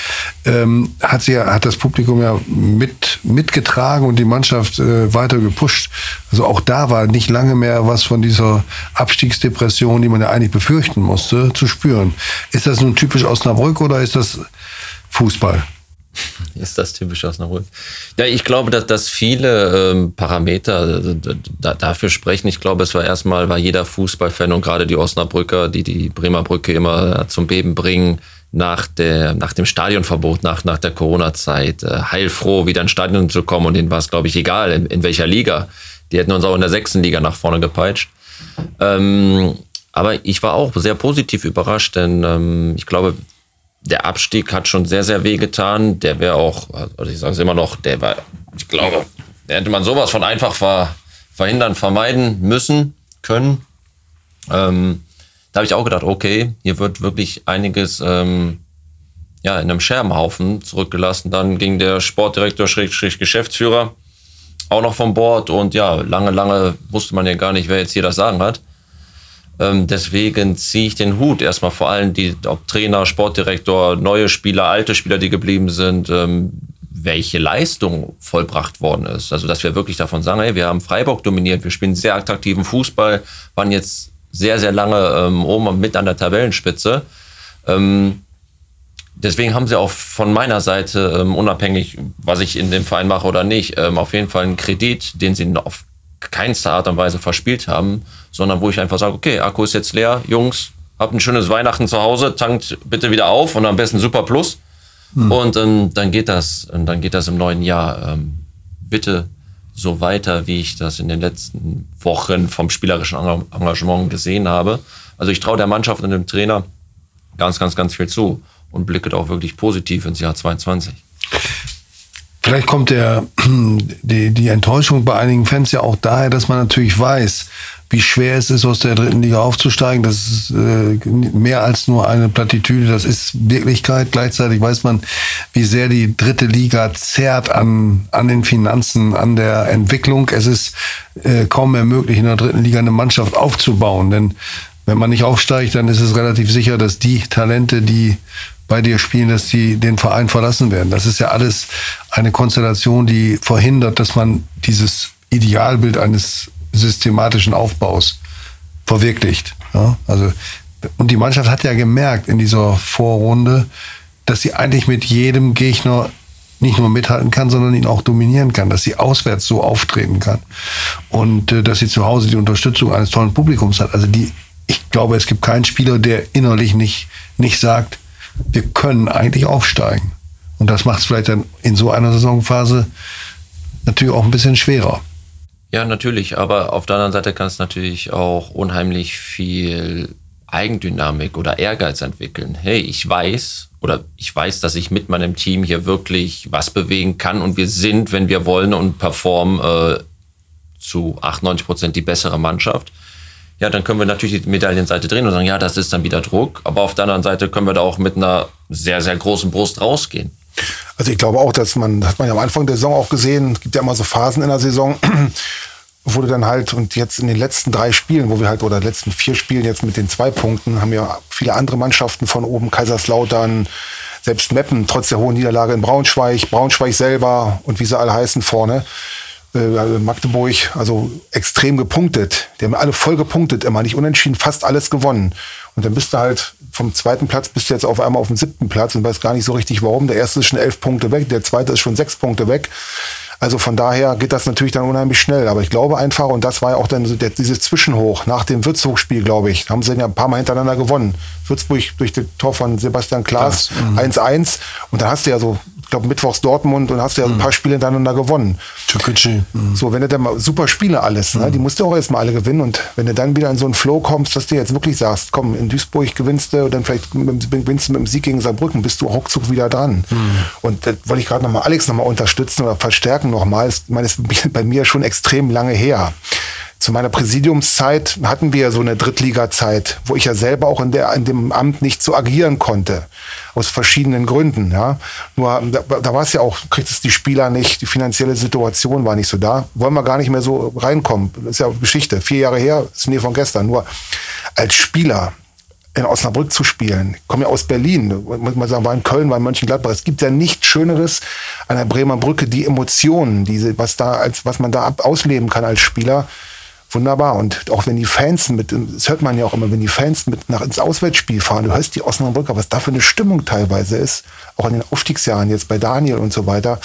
ähm, hat, sie hat das Publikum ja mit, mitgetragen und die Mannschaft äh, weiter gepusht. Also auch da war nicht lange mehr was von dieser Abstiegsdepression, die man ja eigentlich befürchten musste, zu spüren. Ist das nun typisch Osnabrück oder ist das Fußball? ist das typisch Osnabrück? Ja, ich glaube, dass, dass viele ähm, Parameter äh, da, dafür sprechen. Ich glaube, es war erstmal, war jeder Fußballfan und gerade die Osnabrücker, die die Bremer Brücke immer zum Beben bringen, nach, der, nach dem Stadionverbot, nach, nach der Corona-Zeit, äh, heilfroh wieder ins Stadion zu kommen und denen war es, glaube ich, egal, in, in welcher Liga. Die hätten uns auch in der sechsten Liga nach vorne gepeitscht. Ähm, aber ich war auch sehr positiv überrascht, denn ähm, ich glaube, der Abstieg hat schon sehr, sehr weh getan. Der wäre auch, also ich sage es immer noch, der war, ich glaube, der hätte man sowas von einfach ver, verhindern, vermeiden müssen, können. Ähm, da habe ich auch gedacht, okay, hier wird wirklich einiges ähm, ja, in einem Scherbenhaufen zurückgelassen. Dann ging der Sportdirektor, Schrägstrich Geschäftsführer, auch noch vom Bord und ja, lange, lange wusste man ja gar nicht, wer jetzt hier das Sagen hat. Ähm, deswegen ziehe ich den Hut erstmal vor allem die, ob Trainer, Sportdirektor, neue Spieler, alte Spieler, die geblieben sind, ähm, welche Leistung vollbracht worden ist. Also, dass wir wirklich davon sagen, hey, wir haben Freiburg dominiert, wir spielen sehr attraktiven Fußball, waren jetzt sehr, sehr lange ähm, oben mit an der Tabellenspitze. Ähm, deswegen haben sie auch von meiner Seite, ähm, unabhängig, was ich in dem Verein mache oder nicht, ähm, auf jeden Fall einen Kredit, den sie auf keinster Art und Weise verspielt haben, sondern wo ich einfach sage, okay, Akku ist jetzt leer, Jungs, habt ein schönes Weihnachten zu Hause, tankt bitte wieder auf und am besten Super Plus. Hm. Und ähm, dann geht das, und dann geht das im neuen Jahr. Ähm, bitte so weiter, wie ich das in den letzten Wochen vom spielerischen Engagement gesehen habe. Also ich traue der Mannschaft und dem Trainer ganz, ganz, ganz viel zu und blicke auch wirklich positiv ins Jahr 22. Vielleicht kommt der, die, die Enttäuschung bei einigen Fans ja auch daher, dass man natürlich weiß, wie schwer es ist, aus der dritten Liga aufzusteigen. Das ist äh, mehr als nur eine Plattitüde, das ist Wirklichkeit. Gleichzeitig weiß man, wie sehr die dritte Liga zerrt an, an den Finanzen, an der Entwicklung. Es ist äh, kaum mehr möglich, in der dritten Liga eine Mannschaft aufzubauen. Denn wenn man nicht aufsteigt, dann ist es relativ sicher, dass die Talente, die bei dir spielen, dass die den Verein verlassen werden. Das ist ja alles eine Konstellation, die verhindert, dass man dieses Idealbild eines systematischen Aufbaus verwirklicht. Ja, also, und die Mannschaft hat ja gemerkt in dieser Vorrunde, dass sie eigentlich mit jedem Gegner nicht nur mithalten kann, sondern ihn auch dominieren kann, dass sie auswärts so auftreten kann und äh, dass sie zu Hause die Unterstützung eines tollen Publikums hat. Also die, ich glaube, es gibt keinen Spieler, der innerlich nicht, nicht sagt, wir können eigentlich aufsteigen. Und das macht es vielleicht dann in so einer Saisonphase natürlich auch ein bisschen schwerer. Ja, natürlich, aber auf der anderen Seite kann es natürlich auch unheimlich viel Eigendynamik oder Ehrgeiz entwickeln. Hey, ich weiß oder ich weiß, dass ich mit meinem Team hier wirklich was bewegen kann und wir sind, wenn wir wollen und performen, äh, zu 98 Prozent die bessere Mannschaft. Ja, dann können wir natürlich die Medaillenseite drehen und sagen, ja, das ist dann wieder Druck. Aber auf der anderen Seite können wir da auch mit einer sehr, sehr großen Brust rausgehen. Also ich glaube auch, dass man, hat man ja am Anfang der Saison auch gesehen, es gibt ja immer so Phasen in der Saison, wurde dann halt, und jetzt in den letzten drei Spielen, wo wir halt, oder letzten vier Spielen jetzt mit den zwei Punkten, haben ja viele andere Mannschaften von oben, Kaiserslautern, selbst Meppen, trotz der hohen Niederlage in Braunschweig, Braunschweig selber und wie sie alle heißen vorne, Magdeburg, also extrem gepunktet. Die haben alle voll gepunktet, immer nicht unentschieden, fast alles gewonnen. Und dann bist du halt vom zweiten Platz bist du jetzt auf einmal auf dem siebten Platz und weißt gar nicht so richtig warum. Der erste ist schon elf Punkte weg, der zweite ist schon sechs Punkte weg. Also von daher geht das natürlich dann unheimlich schnell. Aber ich glaube einfach, und das war ja auch dann so der, dieses Zwischenhoch nach dem Würzburg-Spiel, glaube ich, haben sie ja ein paar Mal hintereinander gewonnen. Würzburg durch das Tor von Sebastian Klaas 1-1. Mhm. Und dann hast du ja so glaube, Mittwochs Dortmund und hast ja ein mhm. paar Spiele hintereinander gewonnen. Türkgücü. Mhm. So, wenn du dann mal super Spiele alles, ne? die musst du auch erstmal alle gewinnen. Und wenn du dann wieder in so einen Flow kommst, dass du jetzt wirklich sagst, komm, in Duisburg gewinnst du, dann vielleicht gewinnst du mit dem Sieg gegen Saarbrücken, bist du ruckzuck wieder dran. Mhm. Und das wollte ich gerade nochmal Alex nochmal unterstützen oder verstärken nochmal. Ich meine, das ist bei mir schon extrem lange her zu meiner Präsidiumszeit hatten wir ja so eine Drittliga-Zeit, wo ich ja selber auch in, der, in dem Amt nicht so agieren konnte. Aus verschiedenen Gründen. Ja. Nur da, da war es ja auch, kriegt es die Spieler nicht, die finanzielle Situation war nicht so da. Wollen wir gar nicht mehr so reinkommen. Das ist ja Geschichte. Vier Jahre her, ist nie von gestern. Nur als Spieler in Osnabrück zu spielen. Ich komme ja aus Berlin, muss man sagen, war in Köln, war in Mönchengladbach. Es gibt ja nichts Schöneres an der Bremer Brücke, die Emotionen, diese, was da, als, was man da ab, ausleben kann als Spieler wunderbar. Und auch wenn die Fans mit, das hört man ja auch immer, wenn die Fans mit nach ins Auswärtsspiel fahren, du hörst die Osnabrücker, was da für eine Stimmung teilweise ist, auch in den Aufstiegsjahren jetzt bei Daniel und so weiter.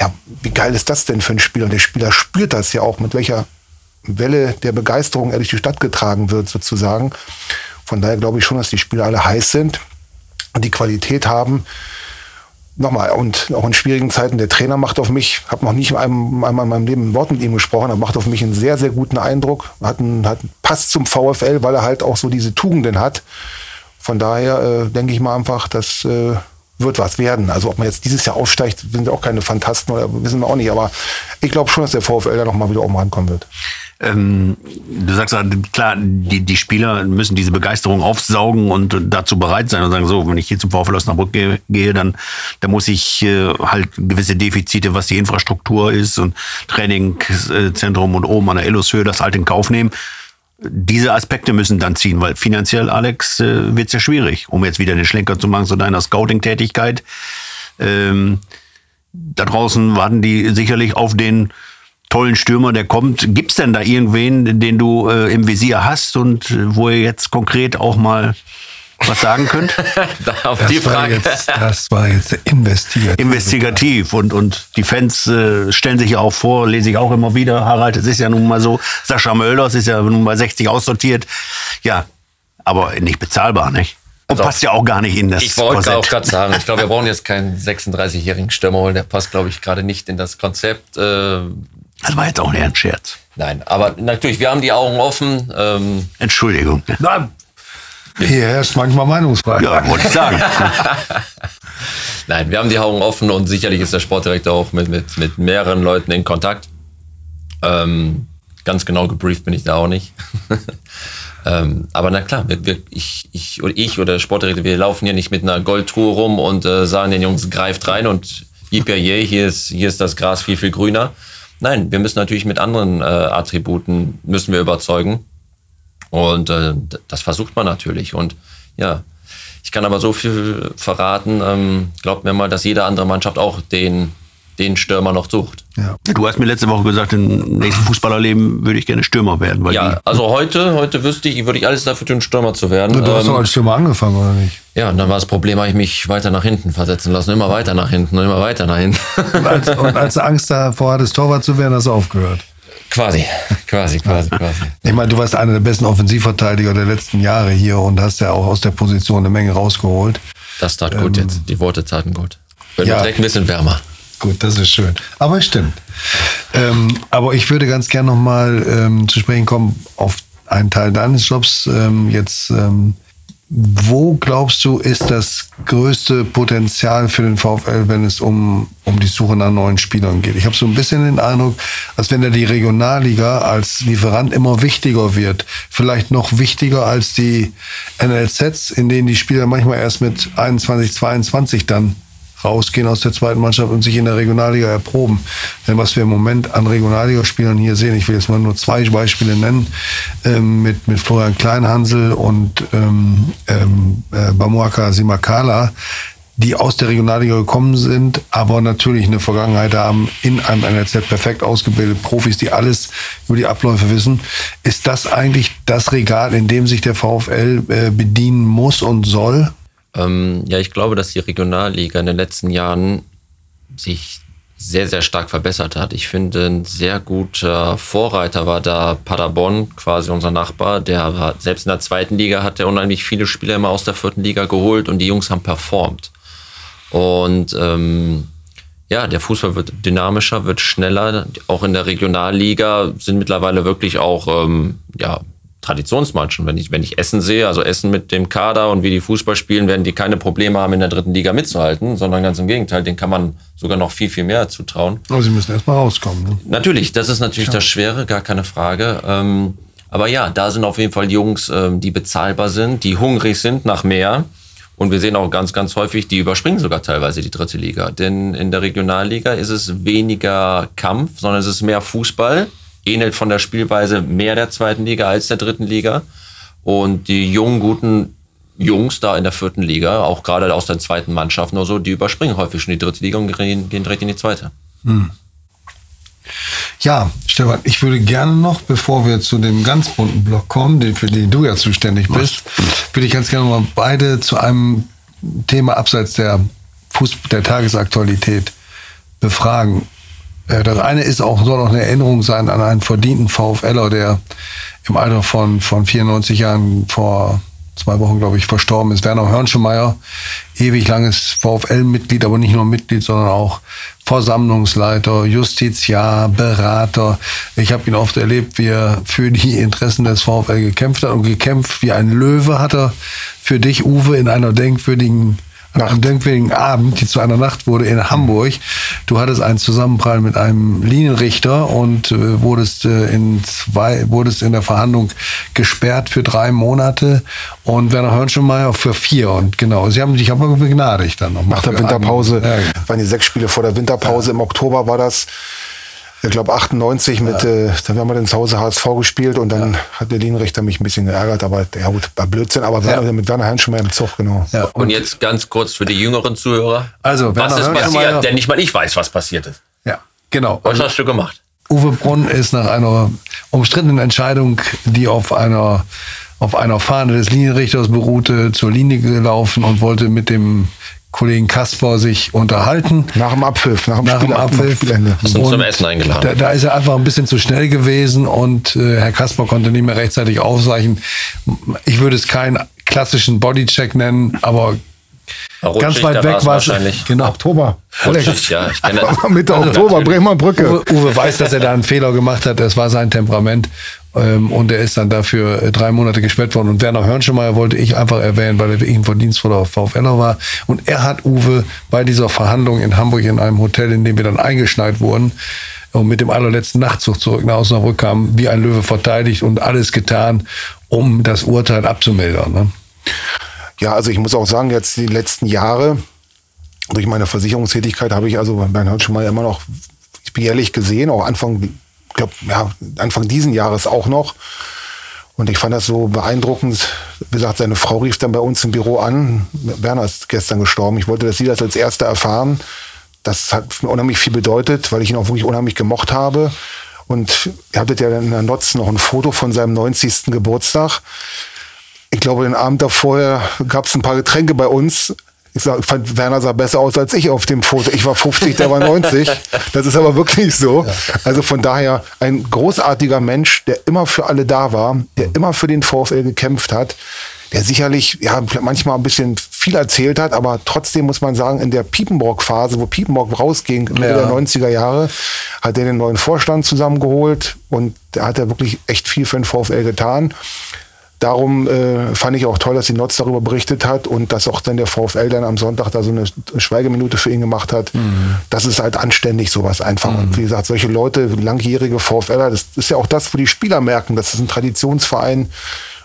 Ja, wie geil ist das denn für ein Spieler? Und der Spieler spürt das ja auch, mit welcher Welle der Begeisterung er durch die Stadt getragen wird, sozusagen. Von daher glaube ich schon, dass die Spieler alle heiß sind und die Qualität haben, nochmal, und auch in schwierigen Zeiten, der Trainer macht auf mich, habe noch nicht einmal in meinem Leben ein Wort mit ihm gesprochen, aber macht auf mich einen sehr, sehr guten Eindruck. Hat, einen, hat passt zum VfL, weil er halt auch so diese Tugenden hat. Von daher äh, denke ich mal einfach, das äh, wird was werden. Also ob man jetzt dieses Jahr aufsteigt, sind auch keine Fantasten oder wissen wir auch nicht. Aber ich glaube schon, dass der VfL da nochmal wieder oben rankommen wird. Ähm, du sagst klar, die, die Spieler müssen diese Begeisterung aufsaugen und dazu bereit sein und sagen, so, wenn ich hier zum VfL Osnabrück gehe, gehe dann, dann muss ich äh, halt gewisse Defizite, was die Infrastruktur ist und Trainingszentrum und oben an der Illushöhe das halt in Kauf nehmen. Diese Aspekte müssen dann ziehen, weil finanziell, Alex, äh, wird es ja schwierig, um jetzt wieder den Schlenker zu machen zu deiner Scouting-Tätigkeit. Ähm, da draußen warten die sicherlich auf den tollen Stürmer, der kommt. Gibt es denn da irgendwen, den du äh, im Visier hast und äh, wo ihr jetzt konkret auch mal was sagen könnt? Auf das die Frage. War jetzt, das war jetzt investigativ. Investigativ. Und, und die Fans äh, stellen sich ja auch vor, lese ich auch immer wieder, Harald, es ist ja nun mal so, Sascha Mölders ist ja nun mal 60 aussortiert. Ja, aber nicht bezahlbar, nicht? Und also, passt ja auch gar nicht in das Ich wollte auch gerade sagen, ich glaube, wir brauchen jetzt keinen 36-jährigen Stürmer holen, der passt, glaube ich, gerade nicht in das Konzept. Äh, Das war jetzt auch eher ein Scherz. Nein, aber natürlich, wir haben die Augen offen. Ähm, Entschuldigung. Nein. Hier herrscht manchmal Meinungsfreiheit. Ja, wollte ich sagen. Nein, wir haben die Augen offen und sicherlich ist der Sportdirektor auch mit, mit, mit mehreren Leuten in Kontakt. Ähm, ganz genau gebrieft bin ich da auch nicht. ähm, aber na klar, wir, wir, ich, ich, oder ich oder der Sportdirektor, wir laufen hier nicht mit einer Goldtruhe rum und äh, sagen den Jungs, greift rein und yippie, hier ist, hier ist das Gras viel, viel grüner. Nein, wir müssen natürlich mit anderen äh, Attributen müssen wir überzeugen. Und äh, das versucht man natürlich. Und ja, ich kann aber so viel verraten, ähm, glaubt mir mal, dass jede andere Mannschaft auch den, den Stürmer noch sucht. Ja. Du hast mir letzte Woche gesagt, im nächsten Fußballerleben würde ich gerne Stürmer werden. Weil Ja, also heute, heute wüsste ich, würde ich alles dafür tun, Stürmer zu werden. Du hast doch Ähm, als Stürmer angefangen, oder nicht? ja, und dann war das Problem, habe ich mich weiter nach hinten versetzen lassen. Immer weiter nach hinten und immer weiter nach hinten. Und als, und als du Angst davor hattest, Torwart zu werden, hast du aufgehört. quasi, quasi, quasi, quasi. Ich meine, du warst einer der besten Offensivverteidiger der letzten Jahre hier und hast ja auch aus der Position eine Menge rausgeholt. Das tat gut jetzt. Die Worte taten gut. Wird ja. direkt ein bisschen wärmer. Gut, das ist schön. Aber es stimmt. Ähm, aber ich würde ganz gern nochmal ähm, zu sprechen kommen auf einen Teil deines Jobs. Ähm, jetzt, ähm, wo glaubst du, ist das größte Potenzial für den VfL, wenn es um, um die Suche nach neuen Spielern geht? Ich habe so ein bisschen den Eindruck, als wenn da die Regionalliga als Lieferant immer wichtiger wird. Vielleicht noch wichtiger als die NLZs, in denen die Spieler manchmal erst mit 21, 22 dann rausgehen aus der zweiten Mannschaft und sich in der Regionalliga erproben. Denn was wir im Moment an Regionalligaspielern hier sehen, ich will jetzt mal nur zwei Beispiele nennen, ähm, mit, mit Florian Kleinhansel und ähm, ähm, äh, Bamuaka Simakala, die aus der Regionalliga gekommen sind, aber natürlich eine Vergangenheit haben in einem NLZ perfekt ausgebildet, Profis, die alles über die Abläufe wissen. Ist das eigentlich das Regal, in dem sich der VfL äh, bedienen muss und soll? Ähm, ja, ich glaube, dass die Regionalliga in den letzten Jahren sich sehr, sehr stark verbessert hat. Ich finde, ein sehr guter Vorreiter war da Paderborn, quasi unser Nachbar. Der hat, selbst in der zweiten Liga hat er unheimlich viele Spieler immer aus der vierten Liga geholt und die Jungs haben performt. Und ähm, ja, der Fußball wird dynamischer, wird schneller. Auch in der Regionalliga sind mittlerweile wirklich auch ähm, ja, Traditionsmannschaften. Wenn ich, wenn ich Essen sehe, also Essen mit dem Kader und wie die Fußball spielen, werden die keine Probleme haben, in der dritten Liga mitzuhalten, sondern ganz im Gegenteil, den kann man sogar noch viel, viel mehr zutrauen. Aber sie müssen erst mal rauskommen. Ne? Natürlich, das ist natürlich das Schwere, gar keine Frage. Ähm, aber ja, da sind auf jeden Fall Jungs, ähm, die bezahlbar sind, die hungrig sind nach mehr. Und wir sehen auch ganz, ganz häufig, die überspringen sogar teilweise die dritte Liga. Denn in der Regionalliga ist es weniger Kampf, sondern es ist mehr Fußball. Ähnelt von der Spielweise mehr der zweiten Liga als der dritten Liga. Und die jungen, guten Jungs da in der vierten Liga, auch gerade aus den zweiten Mannschaften oder so, die überspringen häufig schon die dritte Liga und gehen, gehen direkt in die zweite. Ja, Stefan, ich würde gerne noch, bevor wir zu dem ganz bunten Block kommen, den, für den du ja zuständig bist, würde ich ganz gerne mal beide zu einem Thema abseits der, Fuß der Tagesaktualität befragen. Äh, Das eine ist auch, soll auch eine Erinnerung sein an einen verdienten VfLer, der im Alter von, von 94 Jahren vor zwei Wochen, glaube ich, verstorben ist. Werner Hörnschemeyer, ewig langes VfL-Mitglied, aber nicht nur Mitglied, sondern auch Versammlungsleiter, Justiziar, Berater. Ich habe ihn oft erlebt, wie er für die Interessen des VfL gekämpft hat und gekämpft wie ein Löwe hat er für dich, Uwe, in einer denkwürdigen an einem denkwürdigen Abend, die zu einer Nacht wurde in Hamburg. Du hattest einen Zusammenprall mit einem Linienrichter und äh, wurdest, äh, in zwei, wurdest in der Verhandlung gesperrt für drei Monate und Werner Hörnschenmeier für vier. Und genau, sie haben dich aber begnadigt dann noch. Nach der Winterpause, einen- Ja, genau. waren die sechs Spiele vor der Winterpause, im Oktober war das. Ich glaube 98 mit, äh, dann haben wir dann zu Hause HSV gespielt und dann hat der Linienrichter mich ein bisschen geärgert, aber ja gut, war Blödsinn, aber Werner, mit Werner Hein schon mal im Zug, genau. ja, Und jetzt ganz kurz für die jüngeren Zuhörer. Also, was Werner ist Hörnschenmeier- passiert? Denn nicht mal ich weiß, was passiert ist. ja, genau. Was hast du gemacht? Uwe Brunn ist nach einer umstrittenen Entscheidung, die auf einer, auf einer Fahne des Linienrichters beruhte, zur Linie gelaufen und wollte mit dem Kollegen Kasper sich unterhalten. Nach dem Abpfiff, nach dem, Nach Spiel, dem Abpfiff. Spielende. Ihn zum Und Essen eingeladen? Da, da ist er einfach ein bisschen zu schnell gewesen und äh, Herr Kasper konnte nicht mehr rechtzeitig ausweichen. Ich würde es keinen klassischen Bodycheck nennen, aber Rutschig, Ganz weit weg war es. wahrscheinlich. Genau. Oktober. Rutschig, ja, ich kenne das. Mitte Oktober, Bremer Brücke. Uwe, Uwe weiß, dass er da einen Fehler gemacht hat. Das war sein Temperament. Ähm, und er ist dann dafür äh, drei Monate gesperrt worden. Und Werner Hörnschemeier wollte ich einfach erwähnen, weil er wirklich ein verdienstvoller VfLer war. Und er hat Uwe bei dieser Verhandlung in Hamburg in einem Hotel, in dem wir dann eingeschneit wurden, und mit dem allerletzten Nachtzug zurück nach Osnabrück kamen, wie ein Löwe verteidigt und alles getan, um das Urteil abzumildern. Ne? Ja, also ich muss auch sagen, jetzt die letzten Jahre, durch meine Versicherungstätigkeit habe ich also bei Herrn Schmeier immer noch jährlich gesehen, auch Anfang, glaube, ja, Anfang diesen Jahres auch noch. Und ich fand das so beeindruckend. Wie gesagt, seine Frau rief dann bei uns im Büro an. Werner ist gestern gestorben. Ich wollte, dass sie das als Erste erfahren. Das hat mir unheimlich viel bedeutet, weil ich ihn auch wirklich unheimlich gemocht habe. Und ihr hattet ja in der Notz noch ein Foto von seinem 90. Geburtstag. Ich glaube, den Abend davor gab es ein paar Getränke bei uns. Ich sag, fand, Werner sah besser aus als ich auf dem Foto. Ich war 50, der war 90. Das ist aber wirklich so. Also von daher ein großartiger Mensch, der immer für alle da war, der immer für den VfL gekämpft hat, der sicherlich ja manchmal ein bisschen viel erzählt hat, aber trotzdem muss man sagen, in der Piepenbrock-Phase, wo Piepenbrock rausging, Mitte Ja. der 90er Jahre, hat er den neuen Vorstand zusammengeholt und da hat er wirklich echt viel für den VfL getan. Darum äh, fand ich auch toll, dass die Notz darüber berichtet hat und dass auch dann der VfL dann am Sonntag da so eine Schweigeminute für ihn gemacht hat. Das ist halt anständig, sowas einfach. Und wie gesagt, solche Leute, langjährige VfLer, das ist ja auch das, wo die Spieler merken, das ist ein Traditionsverein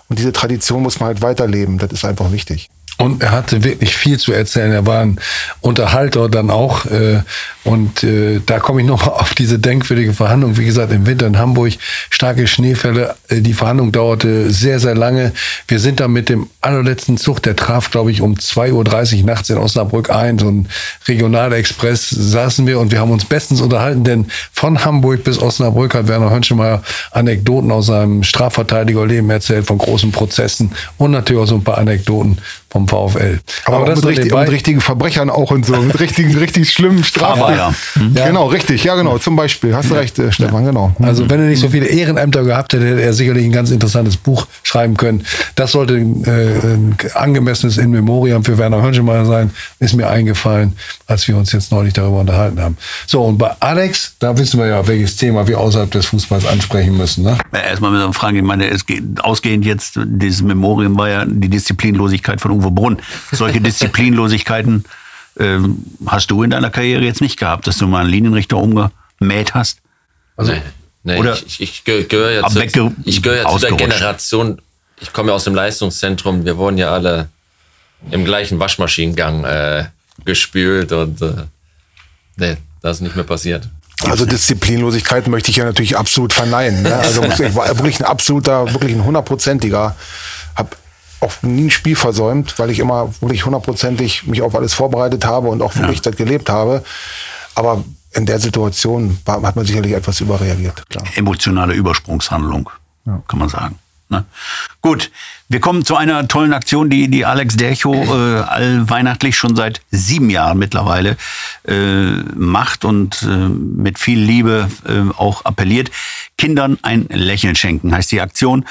und diese Tradition muss man halt weiterleben. Das ist einfach wichtig. Und er hatte wirklich viel zu erzählen. Er war ein Unterhalter dann auch. Äh, und äh, da komme ich nochmal auf diese denkwürdige Verhandlung. Wie gesagt, im Winter in Hamburg starke Schneefälle. Äh, die Verhandlung dauerte sehr, sehr lange. Wir sind dann mit dem allerletzten Zug, der traf, glaube ich, um 2.30 Uhr nachts in Osnabrück ein. So ein Regionalexpress saßen wir und wir haben uns bestens unterhalten, denn von Hamburg bis Osnabrück hat Werner Hönschemeyer Anekdoten aus seinem Strafverteidigerleben erzählt, von großen Prozessen und natürlich auch so ein paar Anekdoten vom VfL. Aber, auch mit, nur richtig, mit richtigen Verbrechern auch und so, mit richtigen, richtig schlimmen Strafen. Aber ja. Ja. Genau, richtig, ja genau, zum Beispiel. Hast du recht, äh, Stefan, genau. Also wenn er nicht so viele Ehrenämter gehabt hätte, hätte er sicherlich ein ganz interessantes Buch schreiben können. Das sollte äh, ein angemessenes In Memoriam für Werner Hönschemeyer sein, ist mir eingefallen, als wir uns jetzt neulich darüber unterhalten haben. So, und bei Alex, da wissen wir ja, welches Thema wir außerhalb des Fußballs ansprechen müssen. Ne? Ja, Erstmal mit einer Frage, ich meine, es geht, ausgehend jetzt, dieses Memorium war ja die Disziplinlosigkeit von Uwe Brunn. Solche Disziplinlosigkeiten ähm, hast du in deiner Karriere jetzt nicht gehabt, dass du mal einen Linienrichter umgemäht hast? Also, nee, nee, oder ich, ich geh- gehöre ja, zu, ich gehöre ja zu der. Generation, ich komme ja aus dem Leistungszentrum, wir wurden ja alle im gleichen Waschmaschinengang äh, gespült und äh, nee, das ist nicht mehr passiert. Also Disziplinlosigkeit möchte ich ja natürlich absolut verneinen. Ne? Also muss- ich war wirklich ein absoluter, wirklich ein hundertprozentiger. Hab auch nie ein Spiel versäumt, weil ich immer wirklich hundertprozentig mich auf alles vorbereitet habe und auch wirklich das gelebt habe. Aber in der Situation war, hat man sicherlich etwas überreagiert. Klar. emotionale Übersprungshandlung, kann man sagen. Ne? Gut, wir kommen zu einer tollen Aktion, die, die Alex Dercho äh, allweihnachtlich schon seit sieben Jahren mittlerweile äh, macht und äh, mit viel Liebe äh, auch appelliert. Kindern ein Lächeln schenken heißt die Aktion.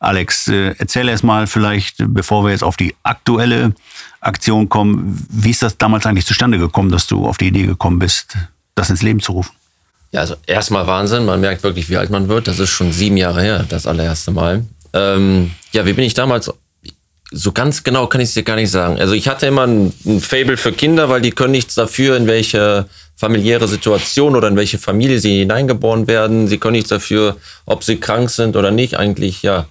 Alex, äh, erzähl erst mal vielleicht, bevor wir jetzt auf die aktuelle Aktion kommen, wie ist das damals eigentlich zustande gekommen, dass du auf die Idee gekommen bist, das ins Leben zu rufen? Ja, also erstmal Wahnsinn, man merkt wirklich, wie alt man wird. Das ist schon sieben Jahre her, das allererste Mal. Ähm, ja, wie bin ich damals? So ganz genau kann ich es dir gar nicht sagen. Also ich hatte immer ein, ein Fable für Kinder, weil die können nichts dafür, in welche familiäre Situation oder in welche Familie sie hineingeboren werden. Sie können nichts dafür, ob sie krank sind oder nicht. Eigentlich, ja,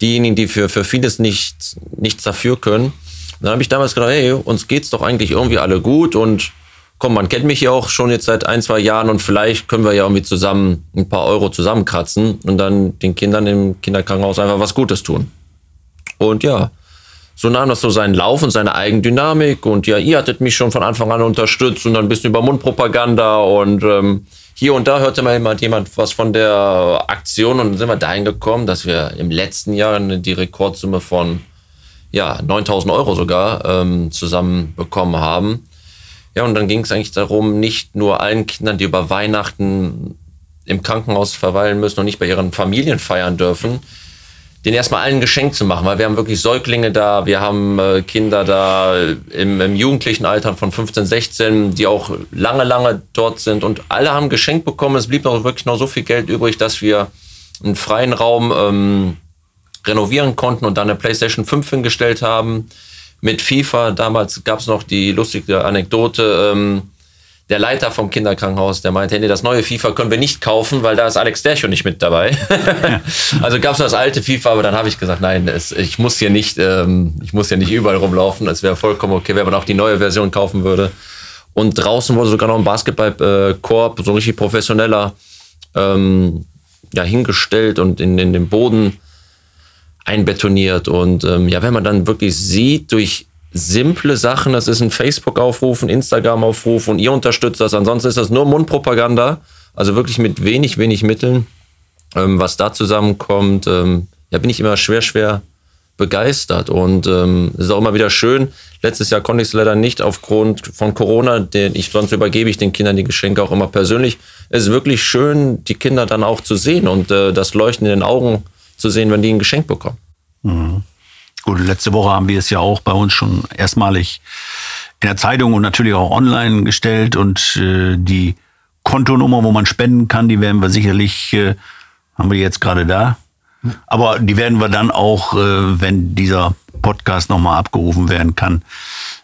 diejenigen, die für, für vieles nicht, nichts dafür können. Dann habe ich damals gedacht, hey, uns geht's doch eigentlich irgendwie alle gut und komm, man kennt mich ja auch schon jetzt seit ein, zwei Jahren und vielleicht können wir ja irgendwie zusammen ein paar Euro zusammenkratzen und dann den Kindern im Kinderkrankenhaus einfach was Gutes tun. Und ja, so nahm das so seinen Lauf und seine Eigendynamik und ja, ihr hattet mich schon von Anfang an unterstützt und dann ein bisschen über Mundpropaganda und ähm, hier und da hörte mal jemand, jemand was von der Aktion und dann sind wir dahin gekommen, dass wir im letzten Jahr die Rekordsumme von ja, 9000 Euro sogar ähm, zusammen bekommen haben. Ja, und dann ging es eigentlich darum, nicht nur allen Kindern, die über Weihnachten im Krankenhaus verweilen müssen und nicht bei ihren Familien feiern dürfen, den erstmal allen geschenkt zu machen, weil wir haben wirklich Säuglinge da, wir haben äh, Kinder da im, im jugendlichen Alter von 15, 16, die auch lange, lange dort sind und alle haben geschenkt bekommen. Es blieb noch wirklich noch so viel Geld übrig, dass wir einen freien Raum ähm, renovieren konnten und dann eine PlayStation 5 hingestellt haben. Mit FIFA, damals gab es noch die lustige Anekdote, ähm, der Leiter vom Kinderkrankenhaus, der meinte, nee, das neue FIFA können wir nicht kaufen, weil da ist Alex Dercho nicht mit dabei. also gab es das alte FIFA, aber dann habe ich gesagt, nein, es, ich muss hier nicht, ähm, ich muss hier nicht überall rumlaufen. Es wäre vollkommen okay, wenn man auch die neue Version kaufen würde. Und draußen wurde sogar noch ein Basketballkorb, so ein richtig professioneller, ähm, ja, hingestellt und in, in den Boden einbetoniert. Und ähm, ja, wenn man dann wirklich sieht, durch simple Sachen. Das ist ein Facebook-Aufruf, ein Instagram-Aufruf und ihr unterstützt das. Ansonsten ist das nur Mundpropaganda. Also wirklich mit wenig, wenig Mitteln. Ähm, was da zusammenkommt, ähm, ja, bin ich immer schwer, schwer begeistert. Und ähm, es ist auch immer wieder schön. Letztes Jahr konnte ich es leider nicht aufgrund von Corona. Den ich, sonst übergebe ich den Kindern die Geschenke auch immer persönlich. Es ist wirklich schön, die Kinder dann auch zu sehen und äh, das Leuchten in den Augen zu sehen, wenn die ein Geschenk bekommen. Mhm. Gut, letzte Woche haben wir es ja auch bei uns schon erstmalig in der Zeitung und natürlich auch online gestellt und äh, die Kontonummer, wo man spenden kann, die werden wir sicherlich, äh, haben wir jetzt gerade da. Aber die werden wir dann auch, äh, wenn dieser Podcast nochmal abgerufen werden kann,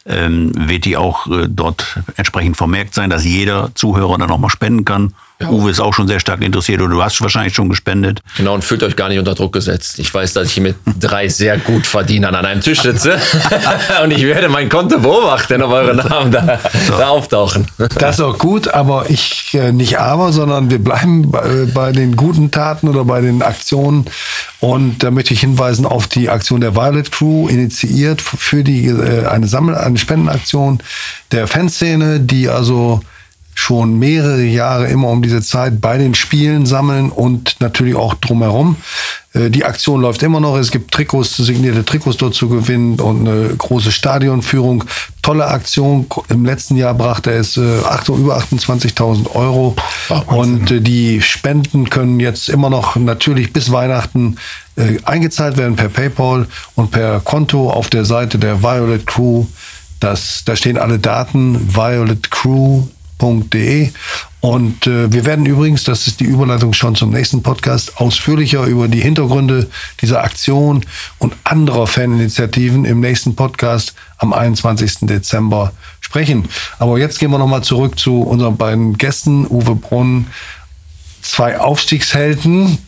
ähm, wird die auch äh, dort entsprechend vermerkt sein, dass jeder Zuhörer dann nochmal spenden kann. Ja. Uwe ist auch schon sehr stark interessiert und du hast wahrscheinlich schon gespendet. Genau, und fühlt euch gar nicht unter Druck gesetzt. Ich weiß, dass ich mit drei sehr gut Verdienern an einem Tisch sitze und ich werde mein Konto beobachten, ob eure Namen da, so. da auftauchen. Das ist auch gut, aber ich äh, nicht aber, sondern wir bleiben bei, äh, bei den guten Taten oder bei den Aktionen. Und da möchte ich hinweisen auf die Aktion der Violet Crew, initiiert für die, äh, eine Sammel-, eine Spendenaktion der Fanszene, die also schon mehrere Jahre immer um diese Zeit bei den Spielen sammeln und natürlich auch drumherum. Äh, die Aktion läuft immer noch. Es gibt Trikots, signierte Trikots dort zu gewinnen und eine große Stadionführung. Tolle Aktion. Im letzten Jahr brachte es äh, über 28.000 Euro. und äh, die Spenden können jetzt immer noch natürlich bis Weihnachten eingezahlt werden per PayPal und per Konto auf der Seite der Violet Crew. Das, da stehen alle Daten. Violet Crew www.ftf.de. Und äh, wir werden übrigens, das ist die Überleitung schon zum nächsten Podcast, ausführlicher über die Hintergründe dieser Aktion und anderer Faninitiativen im nächsten Podcast am 21. Dezember sprechen. Aber jetzt gehen wir nochmal zurück zu unseren beiden Gästen, Uwe Brunn, zwei Aufstiegshelden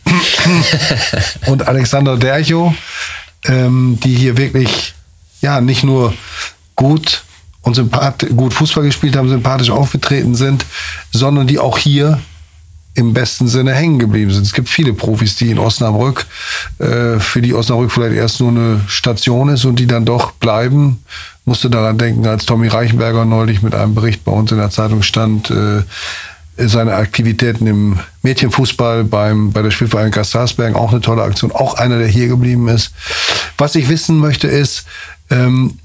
und Alexander Dercho, ähm, die hier wirklich ja nicht nur gut und gut Fußball gespielt haben, sympathisch aufgetreten sind, sondern die auch hier im besten Sinne hängen geblieben sind. Es gibt viele Profis, die in Osnabrück, äh, für die Osnabrück vielleicht erst nur eine Station ist und die dann doch bleiben. Musste daran denken, als Tommy Reichenberger neulich mit einem Bericht bei uns in der Zeitung stand, äh, seine Aktivitäten im Mädchenfußball beim, bei der Spielverein Gastarsbergen, auch eine tolle Aktion, auch einer, der hier geblieben ist. Was ich wissen möchte ist, ähm,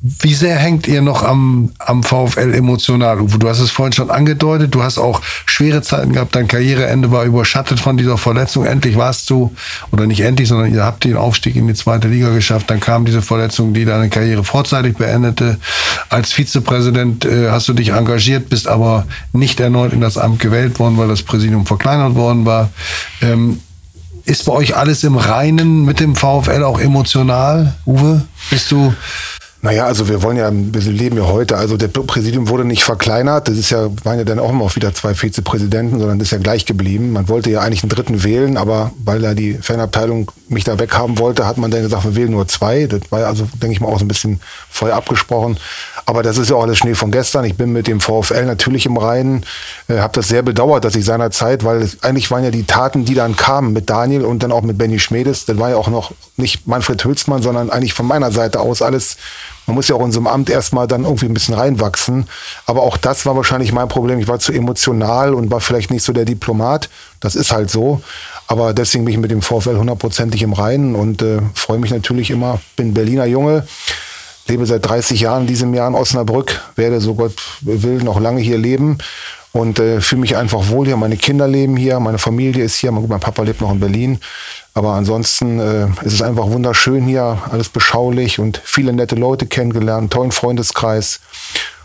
wie sehr hängt ihr noch am, am VfL emotional, Uwe? Du hast es vorhin schon angedeutet. Du hast auch schwere Zeiten gehabt. Dein Karriereende war überschattet von dieser Verletzung. Endlich warst du, oder nicht endlich, sondern ihr habt den Aufstieg in die zweite Liga geschafft. Dann kam diese Verletzung, die deine Karriere vorzeitig beendete. Als Vizepräsident äh, hast du dich engagiert, bist aber nicht erneut in das Amt gewählt worden, weil das Präsidium verkleinert worden war. Ähm, ist bei euch alles im Reinen mit dem VfL auch emotional, Uwe? Bist du naja, also wir wollen ja, wir leben ja heute, also der Präsidium wurde nicht verkleinert, das ist ja, waren ja dann auch immer wieder zwei Vizepräsidenten, sondern das ist ja gleich geblieben. Man wollte ja eigentlich einen dritten wählen, aber weil da die Fanabteilung mich da weghaben wollte, hat man dann gesagt, wir wählen nur zwei. Das war also, denke ich mal, auch so ein bisschen vorher abgesprochen. Aber das ist ja auch alles Schnee von gestern. Ich bin mit dem VfL natürlich im Reinen, äh, habe das sehr bedauert, dass ich seinerzeit, weil es, eigentlich waren ja die Taten, die dann kamen mit Daniel und dann auch mit Benny Schmedes, das war ja auch noch nicht Manfred Hülsmann, sondern eigentlich von meiner Seite aus alles man muss ja auch in so einem Amt erstmal dann irgendwie ein bisschen reinwachsen. Aber auch das war wahrscheinlich mein Problem. Ich war zu emotional und war vielleicht nicht so der Diplomat. Das ist halt so. Aber deswegen bin ich mit dem VfL hundertprozentig im Reinen und äh, freue mich natürlich immer. Bin Berliner Junge, lebe seit 30 Jahren in diesem Jahr in Osnabrück, werde so Gott will noch lange hier leben und äh, fühle mich einfach wohl hier. Meine Kinder leben hier, meine Familie ist hier, mein, Papa lebt noch in Berlin. Aber ansonsten äh, ist es einfach wunderschön hier, alles beschaulich und viele nette Leute kennengelernt, tollen Freundeskreis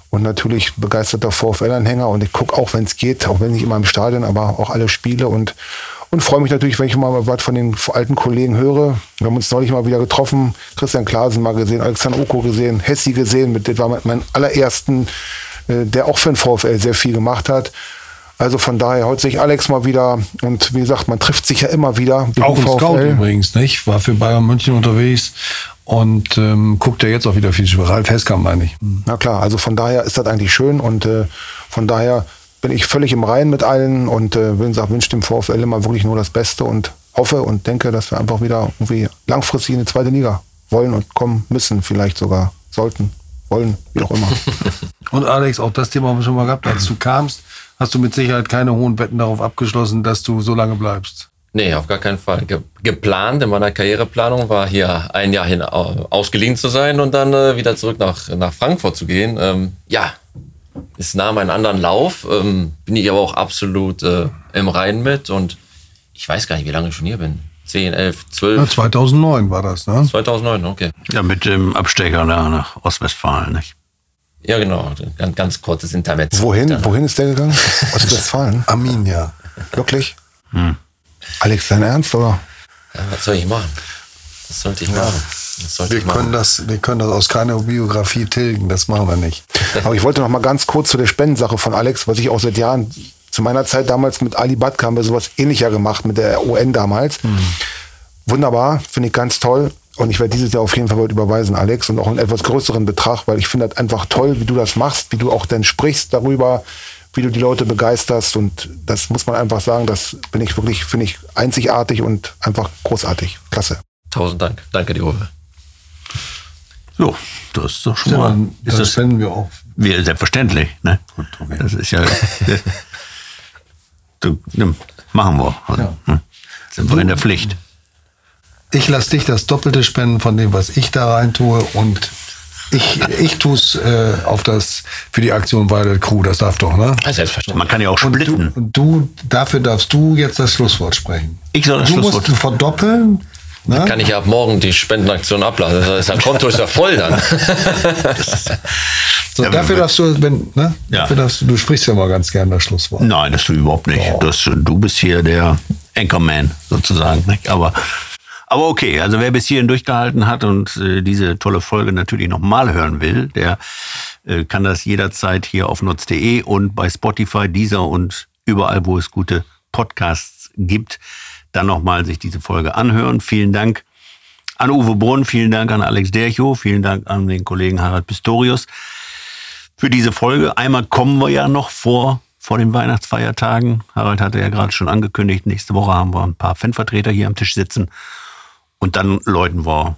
und natürlich begeisterter VfL-Anhänger. Und ich gucke auch, wenn es geht, auch wenn nicht immer im Stadion, aber auch alle Spiele und, und freue mich natürlich, wenn ich mal was von den alten Kollegen höre. Wir haben uns neulich mal wieder getroffen, Christian Klasen mal gesehen, Alexander Oko gesehen, Hessi gesehen, mit, das war mein allerersten, der auch für den VfL sehr viel gemacht hat. Also von daher heute sich Alex mal wieder und wie gesagt, man trifft sich ja immer wieder. Auch im Scout übrigens, nicht? War für Bayern München unterwegs und ähm, guckt ja jetzt auch wieder viel Spiel. Ralf Heskamp meine ich. Na klar, also von daher ist das eigentlich schön und äh, von daher bin ich völlig im Reinen mit allen und äh, wünsche dem VfL immer wirklich nur das Beste und hoffe und denke, dass wir einfach wieder irgendwie langfristig in die zweite Liga wollen und kommen müssen, vielleicht sogar sollten, wollen, wie auch immer. und Alex, auch das Thema haben wir schon mal gehabt, als du kamst hast du mit Sicherheit keine hohen Wetten darauf abgeschlossen, dass du so lange bleibst. Nee, auf gar keinen Fall. Ge geplant in meiner Karriereplanung war hier ein Jahr hin ausgeliehen zu sein und dann äh, wieder zurück nach, nach Frankfurt zu gehen. Ähm, ja, es nahm einen anderen Lauf, ähm, bin ich aber auch absolut äh, im Reinen mit und ich weiß gar nicht, wie lange ich schon hier bin. 10, 11, 12. Ja, 2009 war das, ne? 2009, okay. Ja, mit dem Abstecher da nach Ostwestfalen, nicht? Ja, genau. Ganz, ganz kurzes Internet. Wohin? Wohin ist der gegangen? Ostwestfalen? Arminia. Wirklich? Hm. Alex, dein Ernst, oder? Ja, was soll ich machen? Was sollte ich machen? wir, können Das, wir können das aus keiner Biografie tilgen, das machen wir nicht. Aber ich wollte noch mal ganz kurz zu der Spendensache von Alex, was ich auch seit Jahren, zu meiner Zeit damals mit Ali Badka haben wir sowas ähnlicher gemacht, mit der UN damals. Hm. Wunderbar, finde ich ganz toll. Und ich werde dieses Jahr auf jeden Fall überweisen, Alex, und auch einen etwas größeren Betrag, weil ich finde das einfach toll, wie du das machst, wie du auch dann sprichst darüber, wie du die Leute begeisterst. Und das muss man einfach sagen, das bin ich wirklich, finde ich, einzigartig und einfach großartig. Klasse. Tausend Dank. Danke dir, Uwe. So, das ist doch schon ja, mal. Ist das spenden wir auch. Wir, selbstverständlich, ne? Gut, okay. Das ist ja. du, ne, machen wir. Ja. Hm. Sind wir in der Pflicht ich lasse dich das Doppelte spenden von dem, was ich da rein tue und ich, ich tue es äh, auf das für die Aktion Violet Crew, das darf doch, ne? Selbstverständlich. Man kann ja auch splitten. Und du, und du, dafür darfst du jetzt das Schlusswort sprechen. Ich soll das du Schlusswort. musst verdoppeln. Ne? Kann ich ab morgen die Spendenaktion ablassen. Das heißt, Konto ist ja voll dann. so, ja, dafür darfst du, wenn, ne? Ja. Dafür darfst du, du sprichst ja mal ganz gern das Schlusswort. Nein, das du überhaupt nicht. Oh. Das, du bist hier der Anchorman sozusagen. Aber aber okay, also wer bis hierhin durchgehalten hat und äh, diese tolle Folge natürlich nochmal hören will, der äh, kann das jederzeit hier auf nutz.de und bei Spotify, Deezer und überall, wo es gute Podcasts gibt, dann nochmal sich diese Folge anhören. Vielen Dank an Uwe Brunn, vielen Dank an Alex Derchow, vielen Dank an den Kollegen Harald Pistorius für diese Folge. Einmal kommen wir ja noch vor vor den Weihnachtsfeiertagen. Harald hatte ja gerade schon angekündigt, nächste Woche haben wir ein paar Fanvertreter hier am Tisch sitzen und dann läuten wir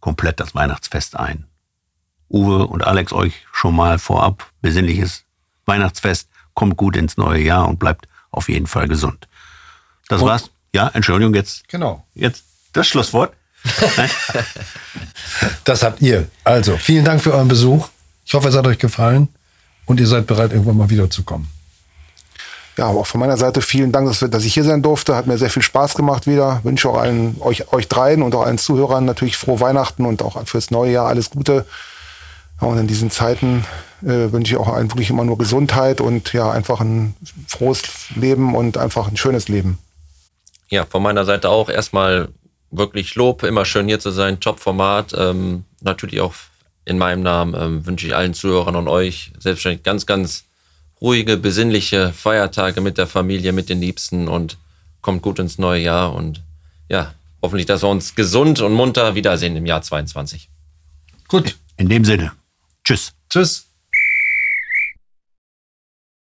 komplett das Weihnachtsfest ein. Uwe und Alex euch schon mal vorab besinnliches Weihnachtsfest. Kommt gut ins neue Jahr und bleibt auf jeden Fall gesund. Das und? war's. Ja, Entschuldigung, jetzt. Genau. Jetzt das Schlusswort. das habt ihr. Also, vielen Dank für euren Besuch. Ich hoffe, es hat euch gefallen und ihr seid bereit, irgendwann mal wiederzukommen ja, auch von meiner Seite vielen Dank, dass, dass, ich hier sein durfte. Hat mir sehr viel Spaß gemacht wieder. Wünsche auch allen, euch, euch dreien und auch allen Zuhörern natürlich frohe Weihnachten und auch fürs neue Jahr alles Gute. und in diesen Zeiten äh, wünsche ich auch allen wirklich immer nur Gesundheit und ja, einfach ein frohes Leben und einfach ein schönes Leben. Ja, von meiner Seite auch erstmal wirklich Lob, immer schön hier zu sein, Top-Format. Ähm, natürlich auch in meinem Namen ähm, wünsche ich allen Zuhörern und euch selbstverständlich ganz, ganz ruhige, besinnliche Feiertage mit der Familie, mit den Liebsten und kommt gut ins neue Jahr und ja, hoffentlich, dass wir uns gesund und munter wiedersehen im Jahr 22. Gut. In dem Sinne. Tschüss. Tschüss.